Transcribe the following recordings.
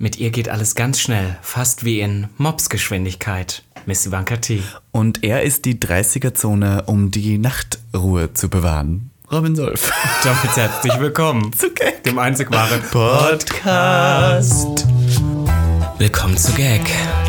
Mit ihr geht alles ganz schnell, fast wie in Mopsgeschwindigkeit. Miss Ivanka T. Und er ist die 30er-Zone, um die Nachtruhe zu bewahren. Robin Solf. Damit herzlich willkommen Zu Gag. dem einzig wahren Podcast. Willkommen zu Gag.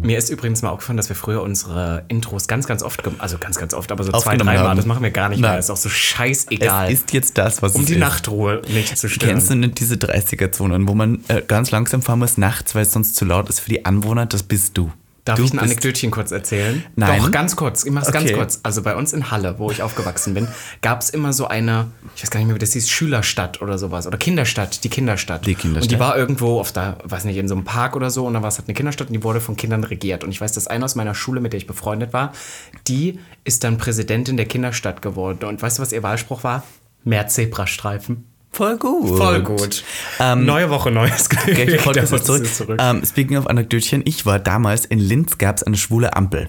Mir ist übrigens mal aufgefallen, dass wir früher unsere Intros ganz, ganz oft, also ganz, ganz oft, aber so zwei, dreimal, das machen wir gar nicht Nein. mehr. Ist auch so scheißegal. Es ist jetzt das, was um es die ist. Nachtruhe nicht zu stören. Kennst du nicht diese 30er-Zonen, wo man äh, ganz langsam fahren muss nachts, weil es sonst zu laut ist für die Anwohner? Das bist du. Darf du ich ein Anekdötchen kurz erzählen? Nein. Doch, ganz kurz. Ich mach's ganz Okay. kurz. Also bei uns in Halle, wo ich aufgewachsen bin, gab es immer so eine, ich weiß gar nicht mehr, wie das hieß, Schülerstadt oder sowas. Oder Kinderstadt, die Kinderstadt. Die Kinderstadt. Und die war irgendwo auf da, weiß nicht, in so einem Park oder so. Und da war es halt eine Kinderstadt und die wurde von Kindern regiert. Und ich weiß, dass eine aus meiner Schule, mit der ich befreundet war, die ist dann Präsidentin der Kinderstadt geworden. Und weißt du, was ihr Wahlspruch war? Mehr Zebrastreifen. Voll gut. Voll gut. Ähm, Neue Woche, neues Glück. Podcast ist zurück. Ähm, speaking of Anekdötchen, ich war damals in Linz, gab es eine schwule Ampel.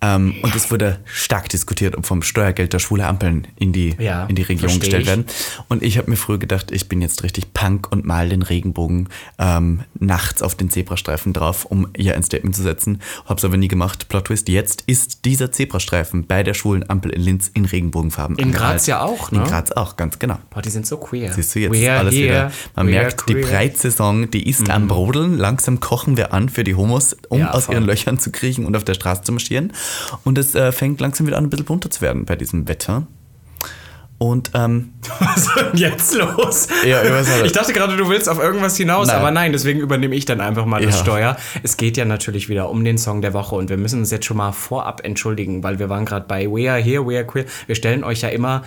Ähm, Und es wurde stark diskutiert, ob vom Steuergeld da schwule Ampeln in die, Ja, in die Region versteh gestellt werden. Und ich habe mir früher gedacht, ich bin jetzt richtig Punk und mal den Regenbogen ähm, nachts auf den Zebrastreifen drauf, um hier ein Statement zu setzen. Hab's aber nie gemacht. Plot Twist, jetzt ist dieser Zebrastreifen bei der schwulen Ampel in Linz in Regenbogenfarben In angemalt. Graz ja auch, ne? In Graz auch, ganz genau. Boah, die sind so queer. Siehst du, jetzt We ist are alles here, wieder. Man we merkt, die. Mhm. Breitsaison, die ist am Brodeln. Langsam kochen wir an für die Homos, um Ja, aus voll. ihren Löchern zu kriechen und auf der Straße zu marschieren. Und es äh, fängt langsam wieder an, ein bisschen bunter zu werden bei diesem Wetter. Und ähm, Was ist denn jetzt los? Ja, ich dachte gerade, du willst auf irgendwas hinaus, Nein. aber nein, deswegen übernehme ich dann einfach mal das Ja. Steuer. Es geht ja natürlich wieder um den Song der Woche und wir müssen uns jetzt schon mal vorab entschuldigen, weil wir waren gerade bei We Are Here, We Are Queer. Wir stellen euch ja immer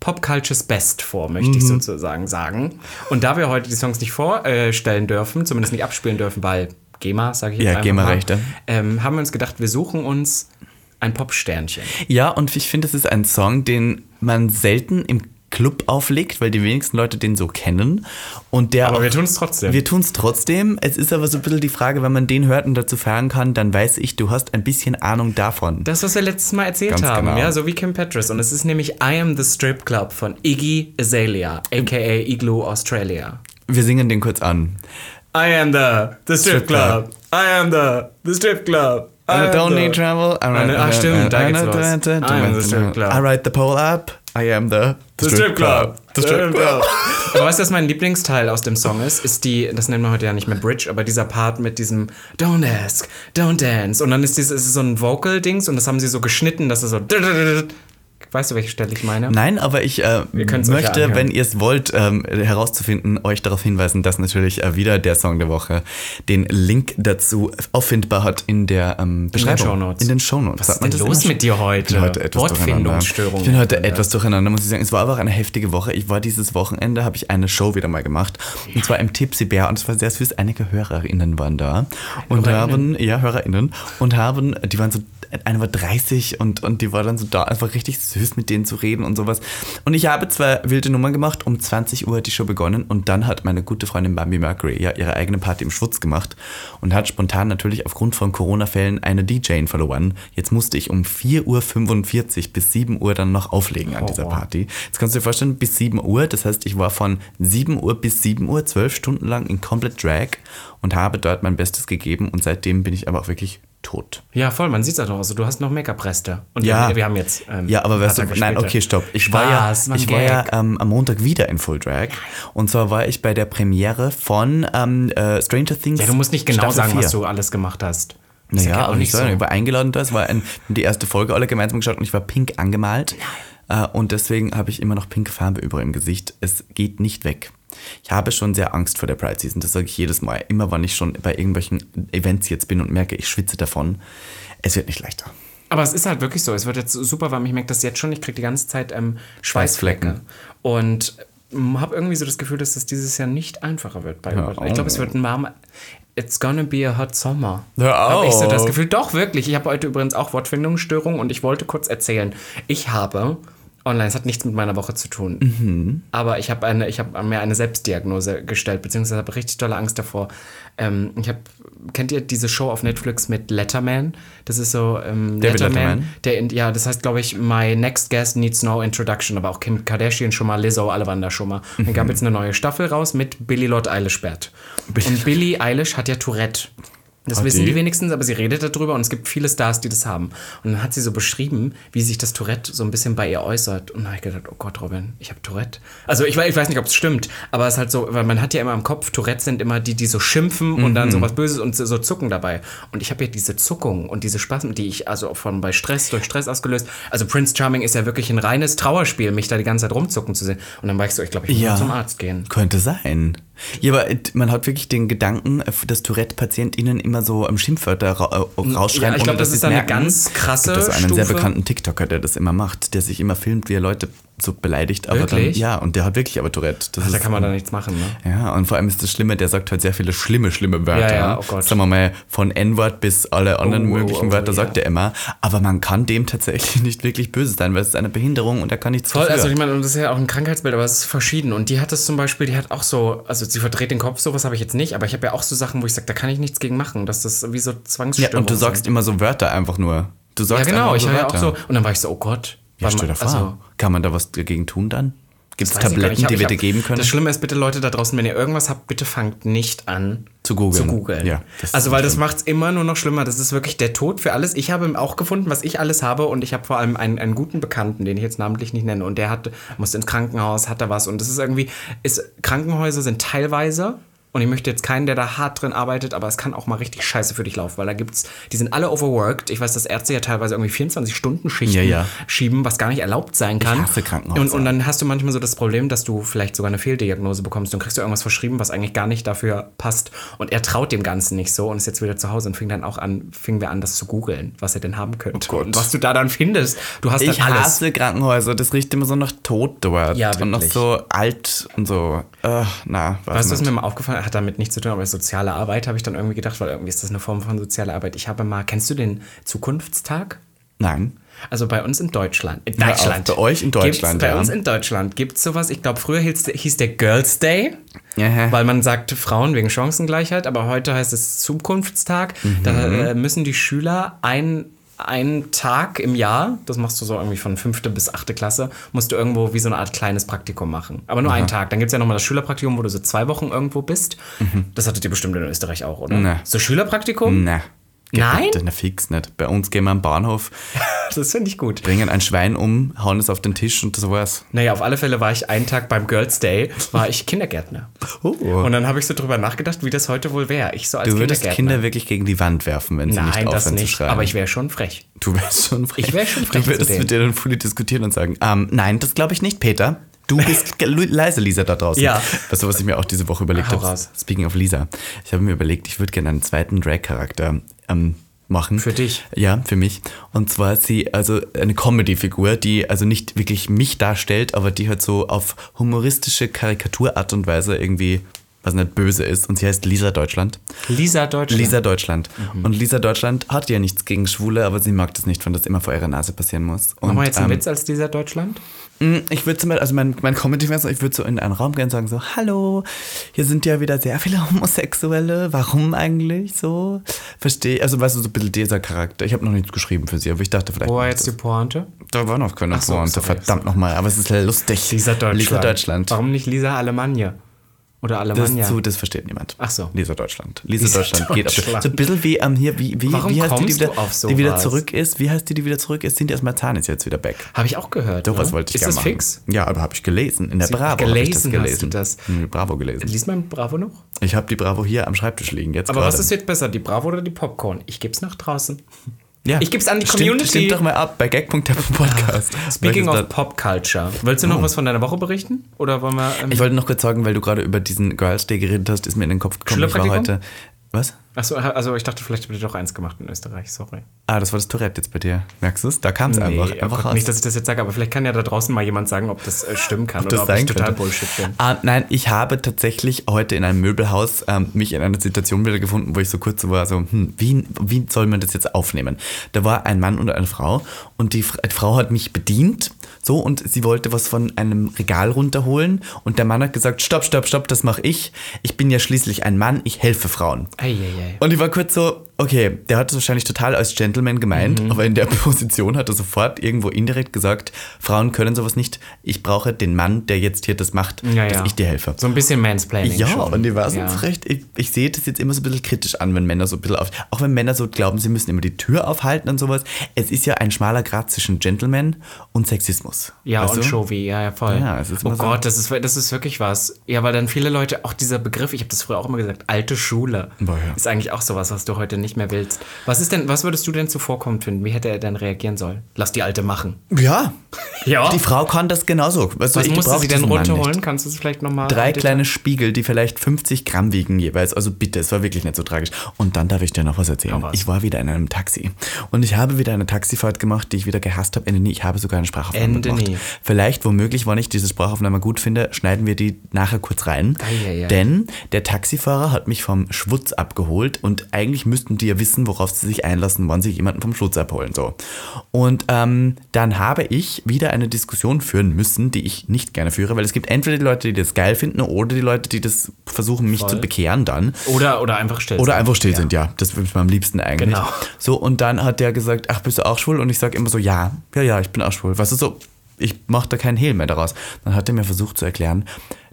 Pop Cultures Best vor, möchte Mhm. ich sozusagen sagen. Und da wir heute die Songs nicht vorstellen dürfen, zumindest nicht abspielen dürfen, weil GEMA, sage ich jetzt Ja, GEMA-Rechte. ähm, haben wir uns gedacht, wir suchen uns ein Pop-Sternchen. ja, und ich finde, es ist ein Song, den man selten im Club auflegt, weil die wenigsten Leute den so kennen. Und der Aber auch- wir tun es trotzdem. Wir tun es trotzdem. Es ist aber so ein bisschen die Frage, wenn man den hört und dazu feiern kann, dann weiß ich, du hast ein bisschen Ahnung davon. Das, was wir letztes Mal erzählt Ganz haben, genau. ja, so wie Kim Petras. Und es ist nämlich I Am the Strip Club von Iggy Azalea, aka Igloo Australia. Wir singen den kurz an. I am the, the strip Strip Club. club. I am the, the strip club. I I don't the- need travel. I Ach, stimmt, da geht's los. I am the strip club. I ride the pole up. I am the, The Strip Club. The Strip Club. Aber weißt du, was mein Lieblingsteil aus dem Song ist? Ist die, das nennen wir heute ja nicht mehr Bridge, aber dieser Part mit diesem Don't ask, don't dance. Und dann ist dieses ist so ein Vocal-Dings und das haben sie so geschnitten, dass es so. Weißt du, welche Stelle ich meine? Nein, aber ich äh, ja möchte, anhören. wenn ihr es wollt, ähm, herauszufinden, euch darauf hinweisen, dass natürlich äh, wieder der Song der Woche den Link dazu auffindbar hat in der ähm, Beschreibung. In den Shownotes. Was Sagt ist denn los mit dir heute? Ich bin heute etwas Wortfindungsstörung. durcheinander. Ich bin heute etwas durcheinander, muss ich sagen. Es war auch eine heftige Woche. Ich war dieses Wochenende, habe ich eine Show wieder mal gemacht. Und zwar im Tipsy Bär. Und es war sehr süß. Einige HörerInnen waren da. Und HörerInnen? haben, ja, HörerInnen. Und haben, die waren so, eine war 30 und, und die war dann so da, einfach richtig süß mit denen zu reden und sowas. Und ich habe zwei wilde Nummern gemacht. Um 20 Uhr hat die Show begonnen. Und dann hat meine gute Freundin Bambi Mercury ja ihre eigene Party im Schwutz gemacht. Und hat spontan natürlich aufgrund von Corona-Fällen eine DJin verloren. Jetzt musste ich um 4.45 Uhr bis 7 Uhr dann noch auflegen an dieser wow. Party. Jetzt kannst du dir vorstellen, bis 7 Uhr. Das heißt, ich war von 7 Uhr bis 7 Uhr, zwölf Stunden lang in komplett Drag und habe dort mein Bestes gegeben. Und seitdem bin ich aber auch wirklich tot. Ja, voll, man sieht es auch. Also, du hast noch Make-up-Reste. Und Ja. wir, wir haben jetzt. ähm, Ja, aber weißt du, nein, okay, stopp. Ich war ja, ich war ja ähm, am Montag wieder in Full Drag. Und zwar war ich bei der Premiere von ähm, äh, Stranger Things. Ja, du musst nicht genau Staffel sagen, 4. was du alles gemacht hast. Das Naja, ja auch nicht so. Ich war eingeladen da, es war ein, die erste Folge alle gemeinsam geschaut und ich war pink angemalt. Äh, und deswegen habe ich immer noch pinke Farbe über im Gesicht. Es geht nicht weg. Ich habe schon sehr Angst vor der Pride Season, das sage ich jedes Mal. Immer wenn ich schon bei irgendwelchen Events jetzt bin und merke, ich schwitze davon. Es wird nicht leichter. Aber es ist halt wirklich so. Es wird jetzt super warm. Ich merke das jetzt schon. Ich kriege die ganze Zeit ähm, Schweißflecken. Und habe irgendwie so das Gefühl, dass das dieses Jahr nicht einfacher wird bei Ja, Ich glaube, es wird ein warmer. it's gonna be a hot summer. Hör Hab ich so das. Gefühl. Doch, wirklich. Ich habe heute übrigens auch Wortfindungsstörungen und ich wollte kurz erzählen. Ich habe, online, es hat nichts mit meiner Woche zu tun, Mhm. aber ich habe eine, ich habe mir eine Selbstdiagnose gestellt, beziehungsweise habe richtig tolle Angst davor. Ähm, ich habe, kennt ihr diese Show auf Netflix mit Letterman? Das ist so ähm, David Letterman? der in, ja, das heißt, glaube ich, My Next Guest Needs No Introduction, aber auch Kim Kardashian schon mal, Lizzo, alle waren da schon mal. Und dann gab jetzt eine neue Staffel raus mit Billy Lord Eilish-Bert. Und Billie Eilish hat ja Tourette. Das Hat wissen die? wenigstens, aber sie redet darüber und es gibt viele Stars, die das haben. Und dann hat sie so beschrieben, wie sich das Tourette so ein bisschen bei ihr äußert. Und da habe ich gedacht, oh Gott, Robin, ich habe Tourette. Also ich, weiß- ich weiß nicht, ob es stimmt, aber es ist halt so, weil man hat ja immer im Kopf, Tourette sind immer die, die so schimpfen und dann so was Böses und so, zucken dabei. Und ich habe ja diese Zuckung und diese Spasmen, die ich also von bei Stress, durch Stress ausgelöst. Also Prince Charming ist ja wirklich ein reines Trauerspiel, mich da die ganze Zeit rumzucken zu sehen. Und dann war ich so, ich glaube, ich muss Ja. zum Arzt gehen. Könnte sein. Ja, aber man hat wirklich den Gedanken, äh, dass Tourette-PatientInnen immer so ähm, Schimpfwörter ra äh, rausschreien. Ja, ich ohne glaub, das ist eine merken. ganz krasse Es gibt also einen sehr bekannten TikToker, der das immer macht, der sich immer filmt, wie er Leute so beleidigt. Aber Wirklich? Dann, ja, und der hat wirklich aber Tourette. Das Da ist, kann man da nichts machen, ne? ja, und vor allem ist das Schlimme, der sagt halt sehr viele schlimme, schlimme Wörter. Ja, ja, oh Gott. Sagen wir mal, von N-Wort bis alle anderen Oh, oh, möglichen oh, Wörter ja. sagt er immer. Aber man kann dem tatsächlich nicht wirklich böse sein, weil es ist eine Behinderung und er kann nichts Voll, dafür. also ich meine, das ist ja auch ein Krankheitsbild, aber es ist verschieden. Und die hat es zum Beispiel, die hat auch so, also sie verdreht den Kopf, sowas habe ich jetzt nicht, aber ich habe ja auch so Sachen, wo ich sage, da kann ich nichts gegen machen, dass das wie so ja, Zwangsstörungen und du sagst immer so Wörter einfach nur. Du sind. Ja, sagst genau, ich so war ja auch so, und dann war ich so, oh Gott. Ja, stell dir vor. also, Kann man da was dagegen tun dann? Gibt es Tabletten, die wir dir geben können? Das Schlimme ist, bitte Leute da draußen, wenn ihr irgendwas habt, bitte fangt nicht an Zu googeln. Zu googeln. Ja, also, weil das macht es immer nur noch schlimmer. Das ist wirklich der Tod für alles. Ich habe auch gefunden, was ich alles habe und ich habe vor allem einen, einen guten Bekannten, den ich jetzt namentlich nicht nenne und der hat, musste ins Krankenhaus, hat da was und das ist irgendwie, ist, Krankenhäuser sind teilweise und ich möchte jetzt keinen, der da hart drin arbeitet, aber es kann auch mal richtig scheiße für dich laufen, weil da gibt's, die sind alle overworked. Ich weiß, dass Ärzte ja teilweise irgendwie 24-Stunden-Schichten Ja, ja. schieben, was gar nicht erlaubt sein kann. hasse Krankenhäuser. Und, und dann hast du manchmal so das Problem, dass du vielleicht sogar eine Fehldiagnose bekommst und kriegst du irgendwas verschrieben, was eigentlich gar nicht dafür passt. Und er traut dem Ganzen nicht so und ist jetzt wieder zu Hause und fing dann auch an, fingen wir an, das zu googeln, was er denn haben könnte. Oh und was du da dann findest. Du hast Ich alles. hasse Krankenhäuser, das riecht immer so nach Tod dort. Ja, und noch so alt und so. Äh, na, weiß Weißt du, was mir mal aufgefallen hat, hat damit nichts zu tun, aber soziale Arbeit habe ich dann irgendwie gedacht, weil irgendwie ist das eine Form von sozialer Arbeit. Ich habe mal, kennst du den Zukunftstag? Nein. Also bei uns in Deutschland. In Hör auf, Deutschland. bei euch in Deutschland, Gibt's, Bei ja. uns in Deutschland gibt es sowas. Ich glaube, früher hieß, hieß der Girls Day, Aha. weil man sagt Frauen wegen Chancengleichheit, aber heute heißt es Zukunftstag. Da Mhm. äh, müssen die Schüler ein einen Tag im Jahr, das machst du so irgendwie von fünfte bis achte Klasse, musst du irgendwo wie so eine Art kleines Praktikum machen. Aber nur einen Tag. Dann gibt es ja nochmal das Schülerpraktikum, wo du so zwei Wochen irgendwo bist. Das hattet ihr bestimmt in Österreich auch, oder? Mhm. Nee. So Schülerpraktikum? Nein? Na, fix nicht. Bei uns gehen wir am Bahnhof, Das finde ich gut. bringen ein Schwein um, hauen es auf den Tisch und das war's. Naja, auf alle Fälle war ich einen Tag beim Girls Day, war ich Kindergärtner. Oh. Und dann habe ich so drüber nachgedacht, wie das heute wohl wäre. Ich so als Du würdest. Kinder wirklich gegen die Wand werfen, wenn sie nicht Nein, das aufhören zu nicht. schreien. Aber ich wäre schon frech. Du wärst schon frech. Ich wär schon frech Du würdest zu mit dir dann fully diskutieren und sagen, ähm, nein, das glaube ich nicht, Peter. Du bist leise, Lisa, da draußen. Ja. Weißt du, was ich mir auch diese Woche überlegt habe? Speaking of Lisa. Ich habe mir überlegt, ich würde gerne einen zweiten Drag-Charakter ähm, machen. Für dich? Ja, für mich. Und zwar ist sie also eine Comedy-Figur, die also nicht wirklich mich darstellt, aber die halt so auf humoristische Karikaturart und Weise irgendwie, was nicht böse ist. Und sie heißt Lisa Deutschland. Lisa Deutschland. Lisa Deutschland. Mhm. Und Lisa Deutschland hat ja nichts gegen Schwule, aber sie mag das nicht, wenn das immer vor ihrer Nase passieren muss. Und, Machen wir jetzt einen ähm, Witz als Lisa Deutschland? mh, Ich würde zum Beispiel, also mein, mein Comedy ich würde so in einen Raum gehen und sagen so, hallo, hier sind ja wieder sehr viele Homosexuelle, warum eigentlich so? Verstehe, also weißt du, so ein bisschen dieser Charakter. Ich habe noch nichts geschrieben für sie, aber ich dachte vielleicht, Wo war jetzt die das. Pointe? da war noch keine Ach so, Pointe, sorry, verdammt nochmal, aber es ist lustig. Lisa Deutschland. Lisa Deutschland. Warum nicht Lisa Alemannia? Oder Das, Alemannia? so, das versteht niemand. Ach so. Lisa Deutschland. Lisa, Lisa Deutschland geht auf Deutschland. So ein bisschen wie ähm, hier, wie, wie, Warum wie heißt die, die wieder, auf die wieder zurück ist? Wie heißt die, die wieder zurück ist? Cindy Asmalzahn ist jetzt wieder back. Habe ich auch gehört. Doch, ne? was wollte ich Ist das machen. fix? Ja, aber habe ich gelesen. In der Sie- Bravo habe ich das gelesen hast du das? Bravo gelesen. Liest man Bravo noch? Ich habe die Bravo hier am Schreibtisch liegen jetzt Aber gerade. was ist jetzt besser, die Bravo oder die Popcorn? Ich geb's nach draußen. Ja. ich geb's an die Stimmt- Community. Stimmt doch mal ab bei gag.tv Podcast. Speaking of Pop Culture. Willst du noch was von deiner Woche berichten? Oder wollen wir. Ähm, Ich wollte noch kurz sagen, weil du gerade über diesen Girls Day geredet hast, ist mir in den Kopf gekommen. Ich war heute. Was? Achso, also ich dachte, vielleicht habt ihr doch eins gemacht in Österreich, sorry. Ah, das war das Tourette jetzt bei dir. Merkst du es? Da kam es einfach. Nee, oh einfach Gott, raus. nicht, dass ich das jetzt sage, aber vielleicht kann ja da draußen mal jemand sagen, ob das äh, stimmen kann Ob das oder ob ich sein total könnte. Bullshit bin. Ah, nein, ich habe tatsächlich heute in einem Möbelhaus ähm, mich in einer Situation wieder gefunden, wo ich so kurz so war, so, hm, wie, wie soll man das jetzt aufnehmen? Da war ein Mann und eine Frau und die F- Frau hat mich bedient, so, und sie wollte was von einem Regal runterholen und der Mann hat gesagt, stopp, stopp, stopp, das mache ich. Ich bin ja schließlich ein Mann, ich helfe Frauen. Eieiei. Und ich war kurz so, okay, der hat es wahrscheinlich total als Gentleman gemeint, Mhm. aber in der Position hat er sofort irgendwo indirekt gesagt, Frauen können sowas nicht. Ich brauche den Mann, der jetzt hier das macht, Ja, ja. dass ich dir helfe. So ein bisschen Mansplaining Ja, schon. und ich weiß ja. recht, ich, ich sehe das jetzt immer so ein bisschen kritisch an, wenn Männer so ein bisschen auf, auch wenn Männer so glauben, sie müssen immer die Tür aufhalten und sowas. Es ist ja ein schmaler Grad zwischen Gentleman und Sexismus. Ja, Weißt und du? Showy, ja, ja, voll. Ja, es ist oh so- Gott, das ist, das ist wirklich was. Ja, weil dann viele Leute, auch dieser Begriff, ich habe das früher auch immer gesagt, alte Schule, Boah, ja. ist eigentlich auch sowas, was du heute nicht mehr willst. Was ist denn, was würdest du denn zuvorkommend finden? Wie hätte er denn reagieren sollen? Lass die Alte machen. Ja, Ja. die Frau kann das genauso. Du, was ich musste sie denn nicht. runterholen? Kannst du es vielleicht nochmal? Drei kleine Spiegel, die vielleicht 50 Gramm wiegen jeweils. Also bitte, es war wirklich nicht so tragisch. Und dann darf ich dir noch was erzählen. Was? Ich war wieder in einem Taxi. Und ich habe wieder eine Taxifahrt gemacht, die ich wieder gehasst habe. Ende nie. Ich habe sogar eine Sprachaufnahme Ende gemacht. nie. Vielleicht, womöglich, wenn ich diese Sprachaufnahme gut finde, schneiden wir die nachher kurz rein. Eieiei. Denn der Taxifahrer hat mich vom Schwutz abgeholt und eigentlich müssten die ja wissen, worauf sie sich einlassen, wann sie jemanden vom Schwutz abholen. So. Und ähm, dann habe ich wieder eine Diskussion führen müssen, die ich nicht gerne führe, weil es gibt entweder die Leute, die das geil finden oder die Leute, die das versuchen, mich Voll. zu bekehren dann. Oder, oder einfach still. Oder sein. einfach still sind, ja. Das würde ich mir am liebsten eigentlich. Genau. So, und dann hat der gesagt, ach, bist du auch schwul? Und ich sage immer so, ja, ja, ja, ich bin auch schwul. Weißt du, so, ich mache da keinen Hehl mehr daraus. Dann hat er mir versucht zu erklären,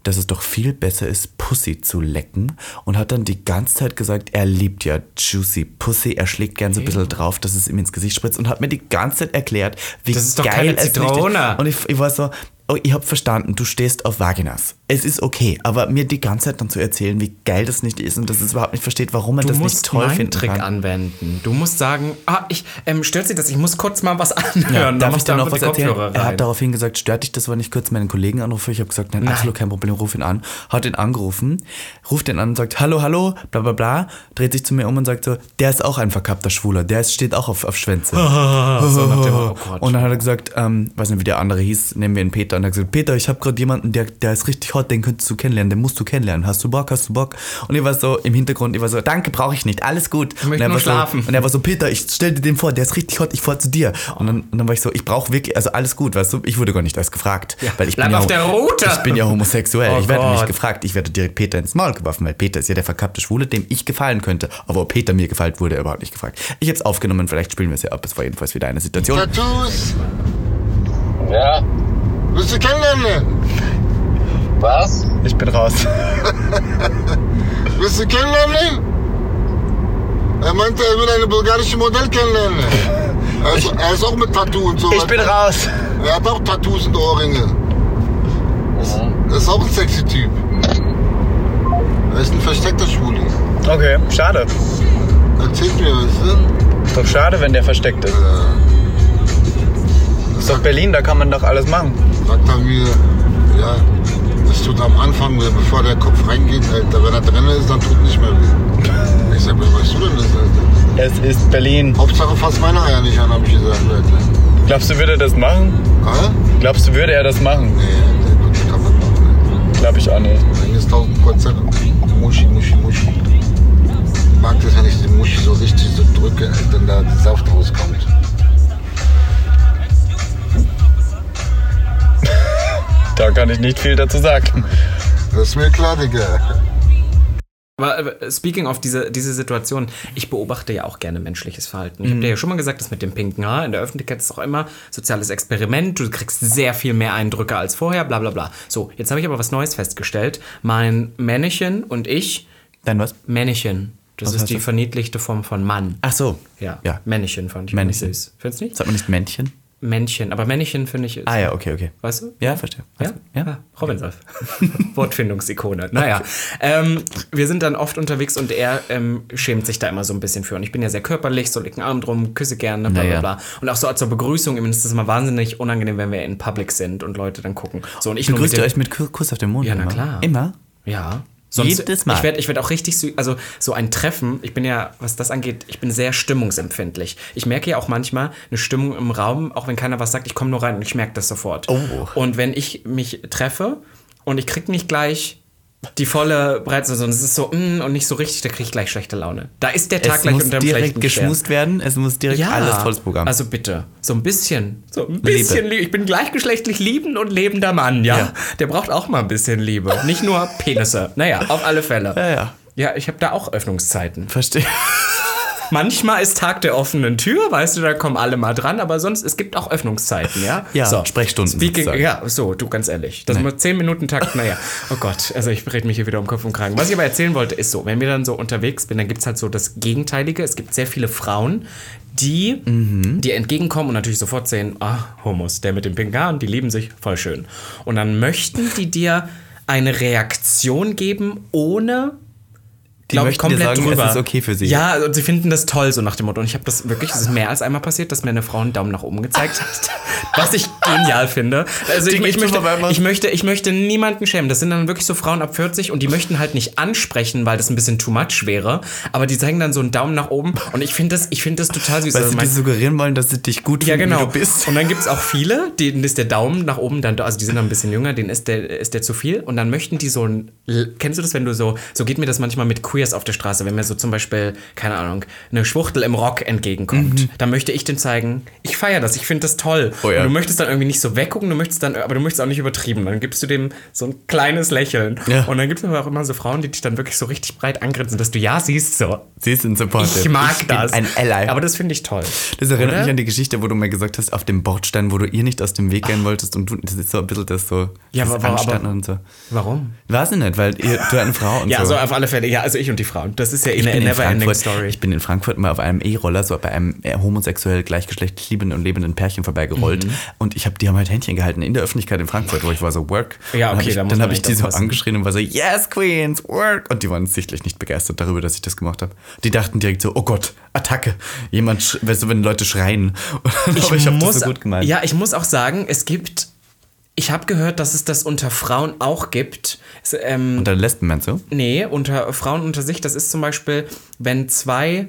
dass es doch viel besser ist, Pussy zu lecken und hat dann die ganze Zeit gesagt, er liebt ja Juicy Pussy, er schlägt gern so ein bisschen drauf, dass es ihm ins Gesicht spritzt und hat mir die ganze Zeit erklärt, wie Das ist doch geil keine es richtig Zitrone. Und ich, ich war so, oh, ich habe verstanden, du stehst auf Vaginas. Es ist okay, aber mir die ganze Zeit dann zu erzählen, wie geil das nicht ist und dass es überhaupt nicht versteht, warum man Du das musst nicht toll meinen finden Trick kann. anwenden. Du musst sagen, ah, ich, ähm, stört Sie das? Ich muss kurz mal was anhören. Ja, darf ich du dir noch was erzählen? Er hat daraufhin gesagt, stört dich das, wenn ich kurz meinen Kollegen anrufe? Ich habe gesagt, nein, Nein. absolut kein Problem, ruf ihn an. Hat ihn angerufen, ruft ihn an und sagt, hallo, hallo, bla bla bla, dreht sich zu mir um und sagt so, der ist auch ein verkappter Schwuler, der ist, steht auch auf, auf Schwänze. so dem, oh Gott. Und dann hat er gesagt, ähm, weiß nicht, wie der andere hieß, nehmen wir ihn Peter. Und er hat gesagt, Peter, ich habe gerade jemanden, der, der ist richtig hot, den könntest du kennenlernen, den musst du kennenlernen. Hast du Bock, hast du Bock? Und ich war so im Hintergrund, ich war so, danke, brauche ich nicht, alles gut. möchte und er nur war schlafen. So, und er war so, Peter, ich stell dir den vor, der ist richtig hot, ich fahr zu dir. Und dann, und dann war ich so, ich brauche wirklich, also alles gut, weißt du, ich wurde gar nicht erst gefragt. weil ich bleib bin ja, auf der Route. Ich bin ja homosexuell, Oh ich werde nicht gefragt, ich werde direkt Peter ins Maul geworfen, weil Peter ist ja der verkappte Schwule, dem ich gefallen könnte. Aber ob Peter mir gefällt, wurde er überhaupt nicht gefragt. Ich habe es aufgenommen, vielleicht spielen wir es ja ab. Es war jedenfalls wieder eine Situation. Tattoos. Ja, Willst du kennenlernen? was? Ich bin raus. Willst du kennenlernen? Er meinte, er will eine bulgarische Modell kennenlernen. Er ist, er ist auch mit Tattoo und so. raus. Er hat auch Tattoos und Ohrringe. Mhm. Er ist auch ein sexy Typ. Er ist ein versteckter Schwuli. Okay, schade. Erzählt mir, weißt du? Ist doch schade, wenn der versteckt ist. Ist doch Berlin, da kann man doch alles machen. Sagt er mir, ja, es tut am Anfang, weh, bevor der Kopf reingeht, Alter. Wenn er drin ist, dann tut nicht mehr weh. Ich sag, wer weißt du denn das, Alter? Es ist Berlin. Hauptsache fass meine Eier nicht an, hab ich gesagt, Alter. Glaubst du, würde er das machen? Hä? Glaubst du, würde er das machen? Nee, Alter, gut, kann man machen. Glaub ich auch nicht. Dann ist 1000 Prozent Muschi, Muschi, Muschi. Ich mag das, wenn ich die Muschi so richtig so drücke, Alter, und da der Saft rauskommt. Da kann ich nicht viel dazu sagen. Das ist mir klar, Digga. Aber äh, speaking of diese, diese Situation, ich beobachte ja auch gerne menschliches Verhalten. Ich habe dir ja schon mal gesagt, das mit dem pinken Haar in der Öffentlichkeit ist auch immer soziales Experiment. Du kriegst sehr viel mehr Eindrücke als vorher, bla bla bla. So, jetzt habe ich aber was Neues festgestellt. Mein Männchen und ich, Dann was? Männchen, das Was ist die das? verniedlichte Form von Mann. Ach so. Ja, Ja. Männchen fand ich Männchen. Männchen. süß. Findest du nicht? Sagt man nicht Männchen? Männchen, aber Männchen finde ich ist. Ah ja, okay, okay. Weißt du? Ja, verstehe. Ja, Ja. ja. Robin Solf. Wortfindungsikone. Naja, ähm, wir sind dann oft unterwegs und er ähm, schämt sich da immer so ein bisschen für. Und ich bin ja sehr körperlich, so leg einen Arm drum, küsse gerne, bla bla bla. Und auch so zur Begrüßung, ihm ist das immer wahnsinnig unangenehm, wenn wir in Public sind und Leute dann gucken. So, und ich Begrüßt ihr euch mit Ku- Kuss auf den Mund? Ja, na klar. Immer? Ja. Jedes Mal. Ich werde ich werd auch richtig, also so ein Treffen, ich bin ja, was das angeht, ich bin sehr stimmungsempfindlich. Ich merke ja auch manchmal eine Stimmung im Raum, auch wenn keiner was sagt, ich komme nur rein und ich merke das sofort. Oh. Und wenn ich mich treffe und ich krieg nicht gleich die volle Breite, sondern es ist so, mm, und nicht so richtig, da kriege ich gleich schlechte Laune. Da ist der Tag Es gleich unter einem direkt geschmust werden, es muss direkt alles volles Programm. Also bitte, so ein bisschen, so ein bisschen Liebe. Ich bin gleichgeschlechtlich liebend und lebender Mann, ja? Ja. Der braucht auch mal ein bisschen Liebe. Nicht nur Penisse. Naja, auf alle Fälle. Ja, ja. Ja, ich habe da auch Öffnungszeiten. Verstehe. Manchmal ist Tag der offenen Tür, weißt du, da kommen alle mal dran, aber sonst, es gibt auch Öffnungszeiten, ja? Ja, Sprechstunden Speaking, ja, so, du, ganz ehrlich. Das mal 10 Minuten Takt, naja. Oh Gott, also ich rede mich hier wieder um Kopf und Kragen. Was ich aber erzählen wollte, ist so, wenn wir dann so unterwegs bin, dann gibt es halt so das Gegenteilige. Es gibt sehr viele Frauen, die Mhm. dir entgegenkommen und natürlich sofort sehen, ah, Homos, der mit den pinken Haaren, die lieben sich, voll schön. Und dann möchten die dir eine Reaktion geben, ohne Die glaub ich, komplett sagen, drüber. es ist okay für sie. Ja, und sie finden das toll, so nach dem Motto. Und ich habe das wirklich, es ist mehr als einmal passiert, dass mir eine Frau einen Daumen nach oben gezeigt hat. Was ich genial finde. Also ich, ich, möchte, ich, möchte, ich möchte niemanden schämen. Das sind dann wirklich so Frauen ab 40 und die möchten halt nicht ansprechen, weil das ein bisschen too much wäre. Aber die zeigen dann so einen Daumen nach oben und ich finde das, ich finde das total süß. Weil Also sie mein- suggerieren wollen, dass sie dich gut ja, finden, genau. wie du bist. Und dann gibt es auch viele, denen ist der Daumen nach oben dann, also die sind dann ein bisschen jünger, denen ist der, ist der zu viel. Und dann möchten die so ein, kennst du das, wenn du so, so geht mir das manchmal mit Queers auf der Straße, wenn mir so zum Beispiel, keine Ahnung, eine Schwuchtel im Rock entgegenkommt, dann möchte ich dem zeigen, ich feiere das, ich finde das toll. Oh ja. Und du möchtest dann irgendwie nicht so weggucken, du möchtest dann, aber du möchtest auch nicht übertrieben. Dann gibst du dem so ein kleines Lächeln. Ja. Und dann gibt es aber auch immer so Frauen, die dich dann wirklich so richtig breit angrinsen, dass du ja siehst, so. Sie sind supportive. Ich mag ich das. ein Ally. Aber das finde ich toll. Das erinnert Oder? mich an die Geschichte, wo du mir gesagt hast, auf dem Bordstein, wo du ihr nicht aus dem Weg gehen wolltest und du, das ist so ein bisschen das so, Ja, das aber- aber- und so. Warum? Weiß ich nicht, weil ihr, du eine Frau und Ja, so. so auf alle Fälle. Ja, also ich und die Frauen. Das ist ja ich eine never-ending Frankfurt, Story. ich bin in Frankfurt mal auf einem E-Roller, so bei einem äh, homosexuell gleichgeschlechtlich liebenden und lebenden Pärchen vorbeigerollt. Mhm. Und ich habe die haben halt Händchen gehalten in der Öffentlichkeit in Frankfurt, wo ich war so Work. Ja, okay, hab da ich, muss Dann habe ich die so aufpassen. angeschrien und war so, yes, Queens, Work. Und die waren sichtlich nicht begeistert darüber, dass ich das gemacht habe. Die dachten direkt so, oh Gott, Attacke. Jemand, weißt du, wenn Leute schreien. Aber ich habe das so gut gemeint. Ja, ich muss auch sagen, es gibt. Ich habe gehört, dass es das unter Frauen auch gibt. Es, ähm, Unter Lesben meinst du? nee, unter Frauen unter sich. Das ist zum Beispiel, wenn zwei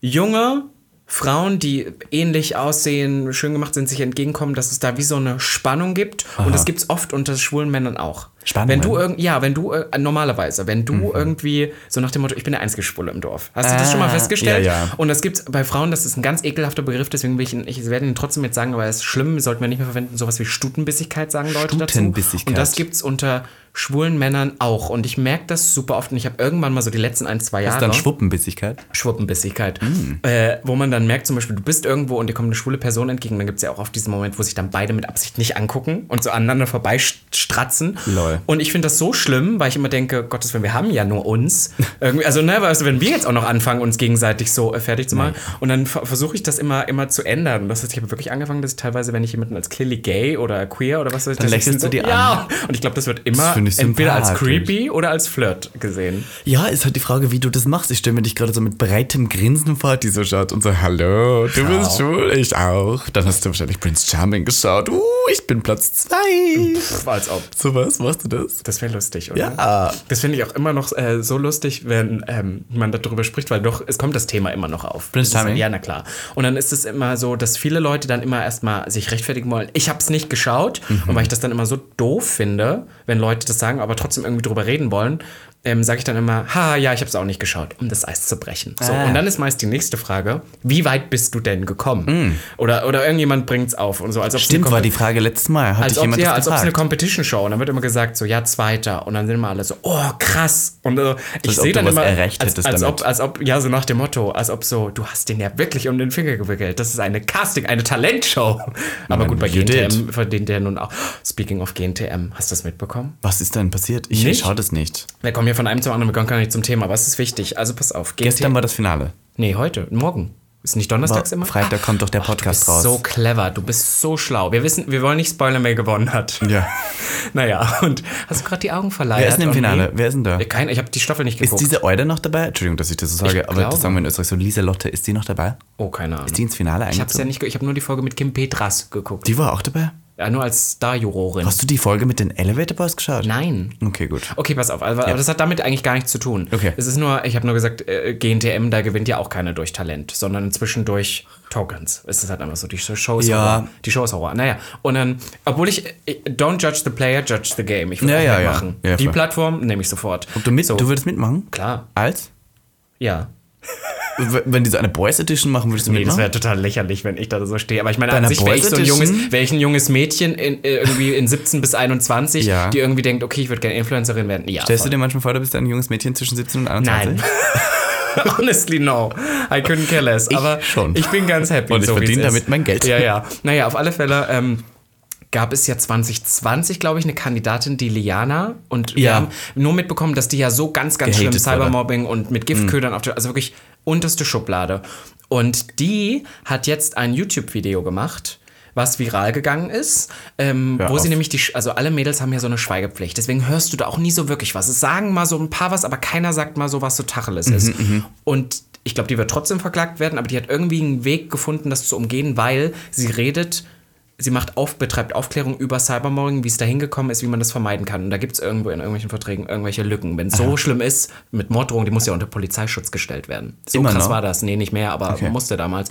junge Frauen, die ähnlich aussehen, schön gemacht sind, sich entgegenkommen, dass es da wie so eine Spannung gibt. Und das gibt es oft unter schwulen Männern auch. Spannungen? Wenn du irgend, ja, wenn du äh, normalerweise, wenn du irgendwie so nach dem Motto, ich bin der einzige Schwule im Dorf. Hast du das schon mal Ah, festgestellt? ja, ja. Und das gibt's bei Frauen, das ist ein ganz ekelhafter Begriff, deswegen will ich ihn, ich werde ihn trotzdem jetzt sagen, aber es ist schlimm, sollten wir nicht mehr verwenden, sowas wie Stutenbissigkeit sagen Leute dazu. Stutenbissigkeit. Und das gibt's unter schwulen Männern auch. Und ich merke das super oft und ich habe irgendwann mal so die letzten ein, zwei Das Jahre. ist dann Schwuppenbissigkeit. Schwuppenbissigkeit. Mm. Äh, wo man dann merkt, zum Beispiel, du bist irgendwo und dir kommt eine schwule Person entgegen. Dann gibt es ja auch oft diesen Moment, wo sich dann beide mit Absicht nicht angucken und so aneinander vorbeistratzen. Lol. Und ich finde das so schlimm, weil ich immer denke, Gottes Willen, wir haben ja nur uns. Irgendwie, also, ne, weißt du, wenn wir jetzt auch noch anfangen, uns gegenseitig so äh, fertig zu machen. Und dann ver- versuche ich das immer, immer zu ändern. Und das heißt, ich habe wirklich angefangen, dass ich teilweise, wenn ich jemanden als clearly gay oder queer oder was weiß ich, Dann lächelst so, du die ja. Und ich glaube, das wird immer ich entweder als creepy oder als Flirt gesehen. Ja, ist halt die Frage, wie du das machst. Ich stelle mir dich gerade so mit breitem Grinsen vor, die so schaut und so, hallo, du bist schwul, ich auch. Dann hast du wahrscheinlich Prince Charming geschaut. Uh, ich bin Platz zwei. Pff, als ob. So was, machst du das? Das wäre lustig, oder? Ja. Das finde ich auch immer noch äh, so lustig, wenn ähm, man darüber spricht, weil doch, es kommt das Thema immer noch auf. Prince Charming? Ja, na klar. Und dann ist es immer so, dass viele Leute dann immer erstmal sich rechtfertigen wollen. Ich habe es nicht geschaut. Mhm. Und weil ich das dann immer so doof finde, wenn Leute das sagen, aber trotzdem irgendwie drüber reden wollen, ähm, sage ich dann immer, ha, ja, ich habe es auch nicht geschaut, um das Eis zu brechen. So, Ah. und dann ist meist die nächste Frage, wie weit bist du denn gekommen? Oder, oder irgendjemand bringt es auf und so, als. Stimmt, war die Frage letztes Mal. Hat als dich ob, jemand ja, als ob es eine gefragt? Competition Show und dann wird immer gesagt so ja zweiter und dann sind immer alle so oh krass und äh, ich sehe dann immer als, als ob als ob ja so nach dem Motto als ob so du hast den ja wirklich um den Finger gewickelt das ist eine Casting eine Talentshow aber gut bei GNTM verdient der nun auch Speaking of GNTM hast du das mitbekommen Was ist denn passiert? Ich Nicht? schaue das nicht. wir kommen hier von einem zum anderen wir kommen gar nicht zum Thema aber es ist wichtig also pass auf GNTM Gestern war das Finale. nee heute morgen ist nicht donnerstags immer Freitag kommt doch der du Podcast bist raus. so clever du bist so schlau wir wissen wir wollen nicht spoilern wer gewonnen hat Ja. Naja, und hast du gerade die Augen verleiht? Wer ist denn im Finale? Wer ist denn da? Kein, ich habe die Staffel nicht Ist geguckt. diese Eude noch dabei? Entschuldigung, dass ich das so sage, Ich aber glaube. das sagen wir in Österreich so. Lieselotte, ist die noch dabei? oh, keine Ahnung. Ist die ins Finale ich habe ja nicht, ich habe nur die Folge mit Kim Petras geguckt. Die war auch dabei? Ja, nur als Star-Jurorin. Hast du die Folge mit den Elevator Boys geschaut? Nein. Okay, gut. Okay, pass auf, aber, aber das hat damit eigentlich gar nichts zu tun. Okay. Es ist nur, ich habe nur gesagt, äh, GNTM, da gewinnt ja auch keiner durch Talent, sondern inzwischen durch Tokens. Es ist halt einfach so, die Show ist Ja. Horror. Die Show ist Horror. Naja, und dann, obwohl ich, äh, don't judge the player, judge the game. Ich würde Ja, ja, ja. mitmachen. Ja, die. Plattform nehme ich sofort. Ob du, mit, So, du würdest mitmachen? Klar, Als? ja. Wenn die so eine Boys Edition machen, würdest du Nee, das mitmachen? wäre total lächerlich, wenn ich da so stehe. Aber ich meine, Bei an sich wäre ich so ein junges, ich ein junges Mädchen in, äh, irgendwie in 17 bis 21, Ja. die irgendwie denkt, okay, ich würde gerne Influencerin werden. Ja, Stellst du voll. dir manchmal vor, du bist ein junges Mädchen zwischen 17 und 21? Nein. Honestly, no. I couldn't care less. Aber schon. ich bin ganz happy. Und ich so, verdiene damit mein Geld. Ja, ja. Naja, auf alle Fälle ähm, gab es ja 2020, glaube ich, eine Kandidatin, die Liana. Und wir Ja. haben nur mitbekommen, dass die ja so ganz, ganz schlimm Gehatet wurde. Cybermobbing und mit Giftködern auf der, also wirklich unterste Schublade. Und die hat jetzt ein YouTube-Video gemacht was viral gegangen ist, ähm, wo sie auf. nämlich die, also alle Mädels haben ja so eine Schweigepflicht, deswegen hörst du da auch nie so wirklich was. Es sagen mal so ein paar was, aber keiner sagt mal so, was so Tacheles ist. Und ich glaube, die wird trotzdem verklagt werden, aber die hat irgendwie einen Weg gefunden, das zu umgehen, weil sie redet, sie macht auf, betreibt Aufklärung über Cybermobbing, wie es da hingekommen ist, wie man das vermeiden kann. Und da gibt es irgendwo in irgendwelchen Verträgen irgendwelche Lücken. Wenn es so schlimm ist, mit Morddrohung, die muss ja unter Polizeischutz gestellt werden. So Immer krass noch? war das. Nee, nicht mehr, aber Okay. musste damals.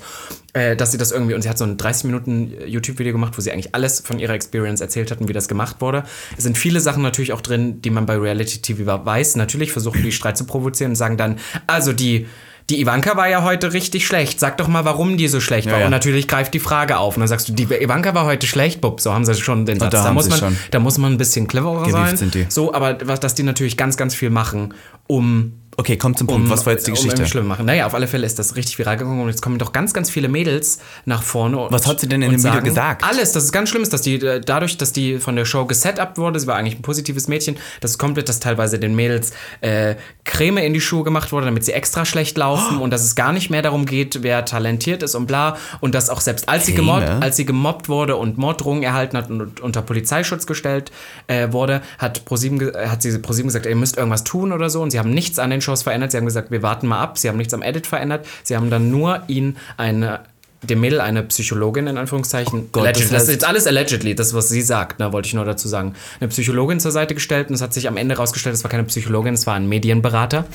Äh, dass sie das irgendwie, und sie hat so ein 30 Minuten YouTube-Video gemacht, wo sie eigentlich alles von ihrer Experience erzählt hat und wie das gemacht wurde. Es sind viele Sachen natürlich auch drin, die man bei Reality TV weiß. Natürlich versuchen die Streit zu provozieren und sagen dann, also die. Die Ivanka war ja heute richtig schlecht. Sag doch mal, warum die so schlecht war. ja. Und natürlich greift die Frage auf. Und dann sagst du, die Ivanka war heute schlecht, Bub. So haben sie schon den Satz. da Da, muss man, schon. da muss man ein bisschen cleverer Gewieft sein. So, aber was, dass die natürlich ganz, ganz viel machen, um Okay, komm zum Punkt. Was war jetzt die um Geschichte? irgendwie schlimm machen. Naja, auf alle Fälle ist das richtig viral gegangen und jetzt kommen doch ganz, ganz viele Mädels nach vorne. Und, Was hat sie denn in dem Video sagen, gesagt? Alles, das ist ganz schlimm ist, dass die äh, dadurch, dass die von der Show gesetupt wurde, sie war eigentlich ein positives Mädchen, das ist komplett, dass teilweise den Mädels äh, Creme in die Schuhe gemacht wurde, damit sie extra schlecht laufen und dass es gar nicht mehr darum geht, wer talentiert ist und bla und dass auch selbst als sie gemobbt, als sie gemobbt wurde und Morddrohungen erhalten hat und unter Polizeischutz gestellt äh, wurde, hat ProSieben hat sie ProSieben gesagt, ihr müsst irgendwas tun oder so und sie haben nichts an den Shows verändert. Sie haben gesagt, wir warten mal ab. Sie haben nichts am Edit verändert. Sie haben dann nur ihn eine dem Mädel eine Psychologin in Anführungszeichen. Gott, allegedly. das das, heißt- ist jetzt alles allegedly, das was sie sagt, ne, wollte ich nur dazu sagen. Eine Psychologin zur Seite gestellt und es hat sich am Ende rausgestellt, es war keine Psychologin, es war ein Medienberater.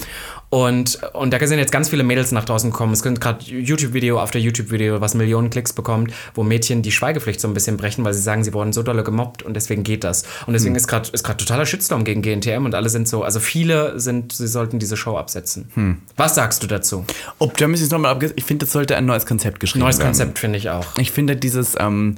Und, und da sind jetzt ganz viele Mädels nach draußen gekommen. Es gibt gerade YouTube-Video auf der YouTube-Video, was Millionen Klicks bekommt, wo Mädchen die Schweigepflicht so ein bisschen brechen, weil sie sagen, sie wurden so dolle gemobbt und deswegen geht das. Und deswegen ist gerade ist totaler Shitstorm gegen GNTM und alle sind so, also viele sind, sie sollten diese Show absetzen. Was sagst du dazu? Ob Jeremy sich nochmal abge... Ich finde, das sollte ein neues Konzept geschrieben Neues werden. Konzept finde ich auch. Ich finde dieses ähm,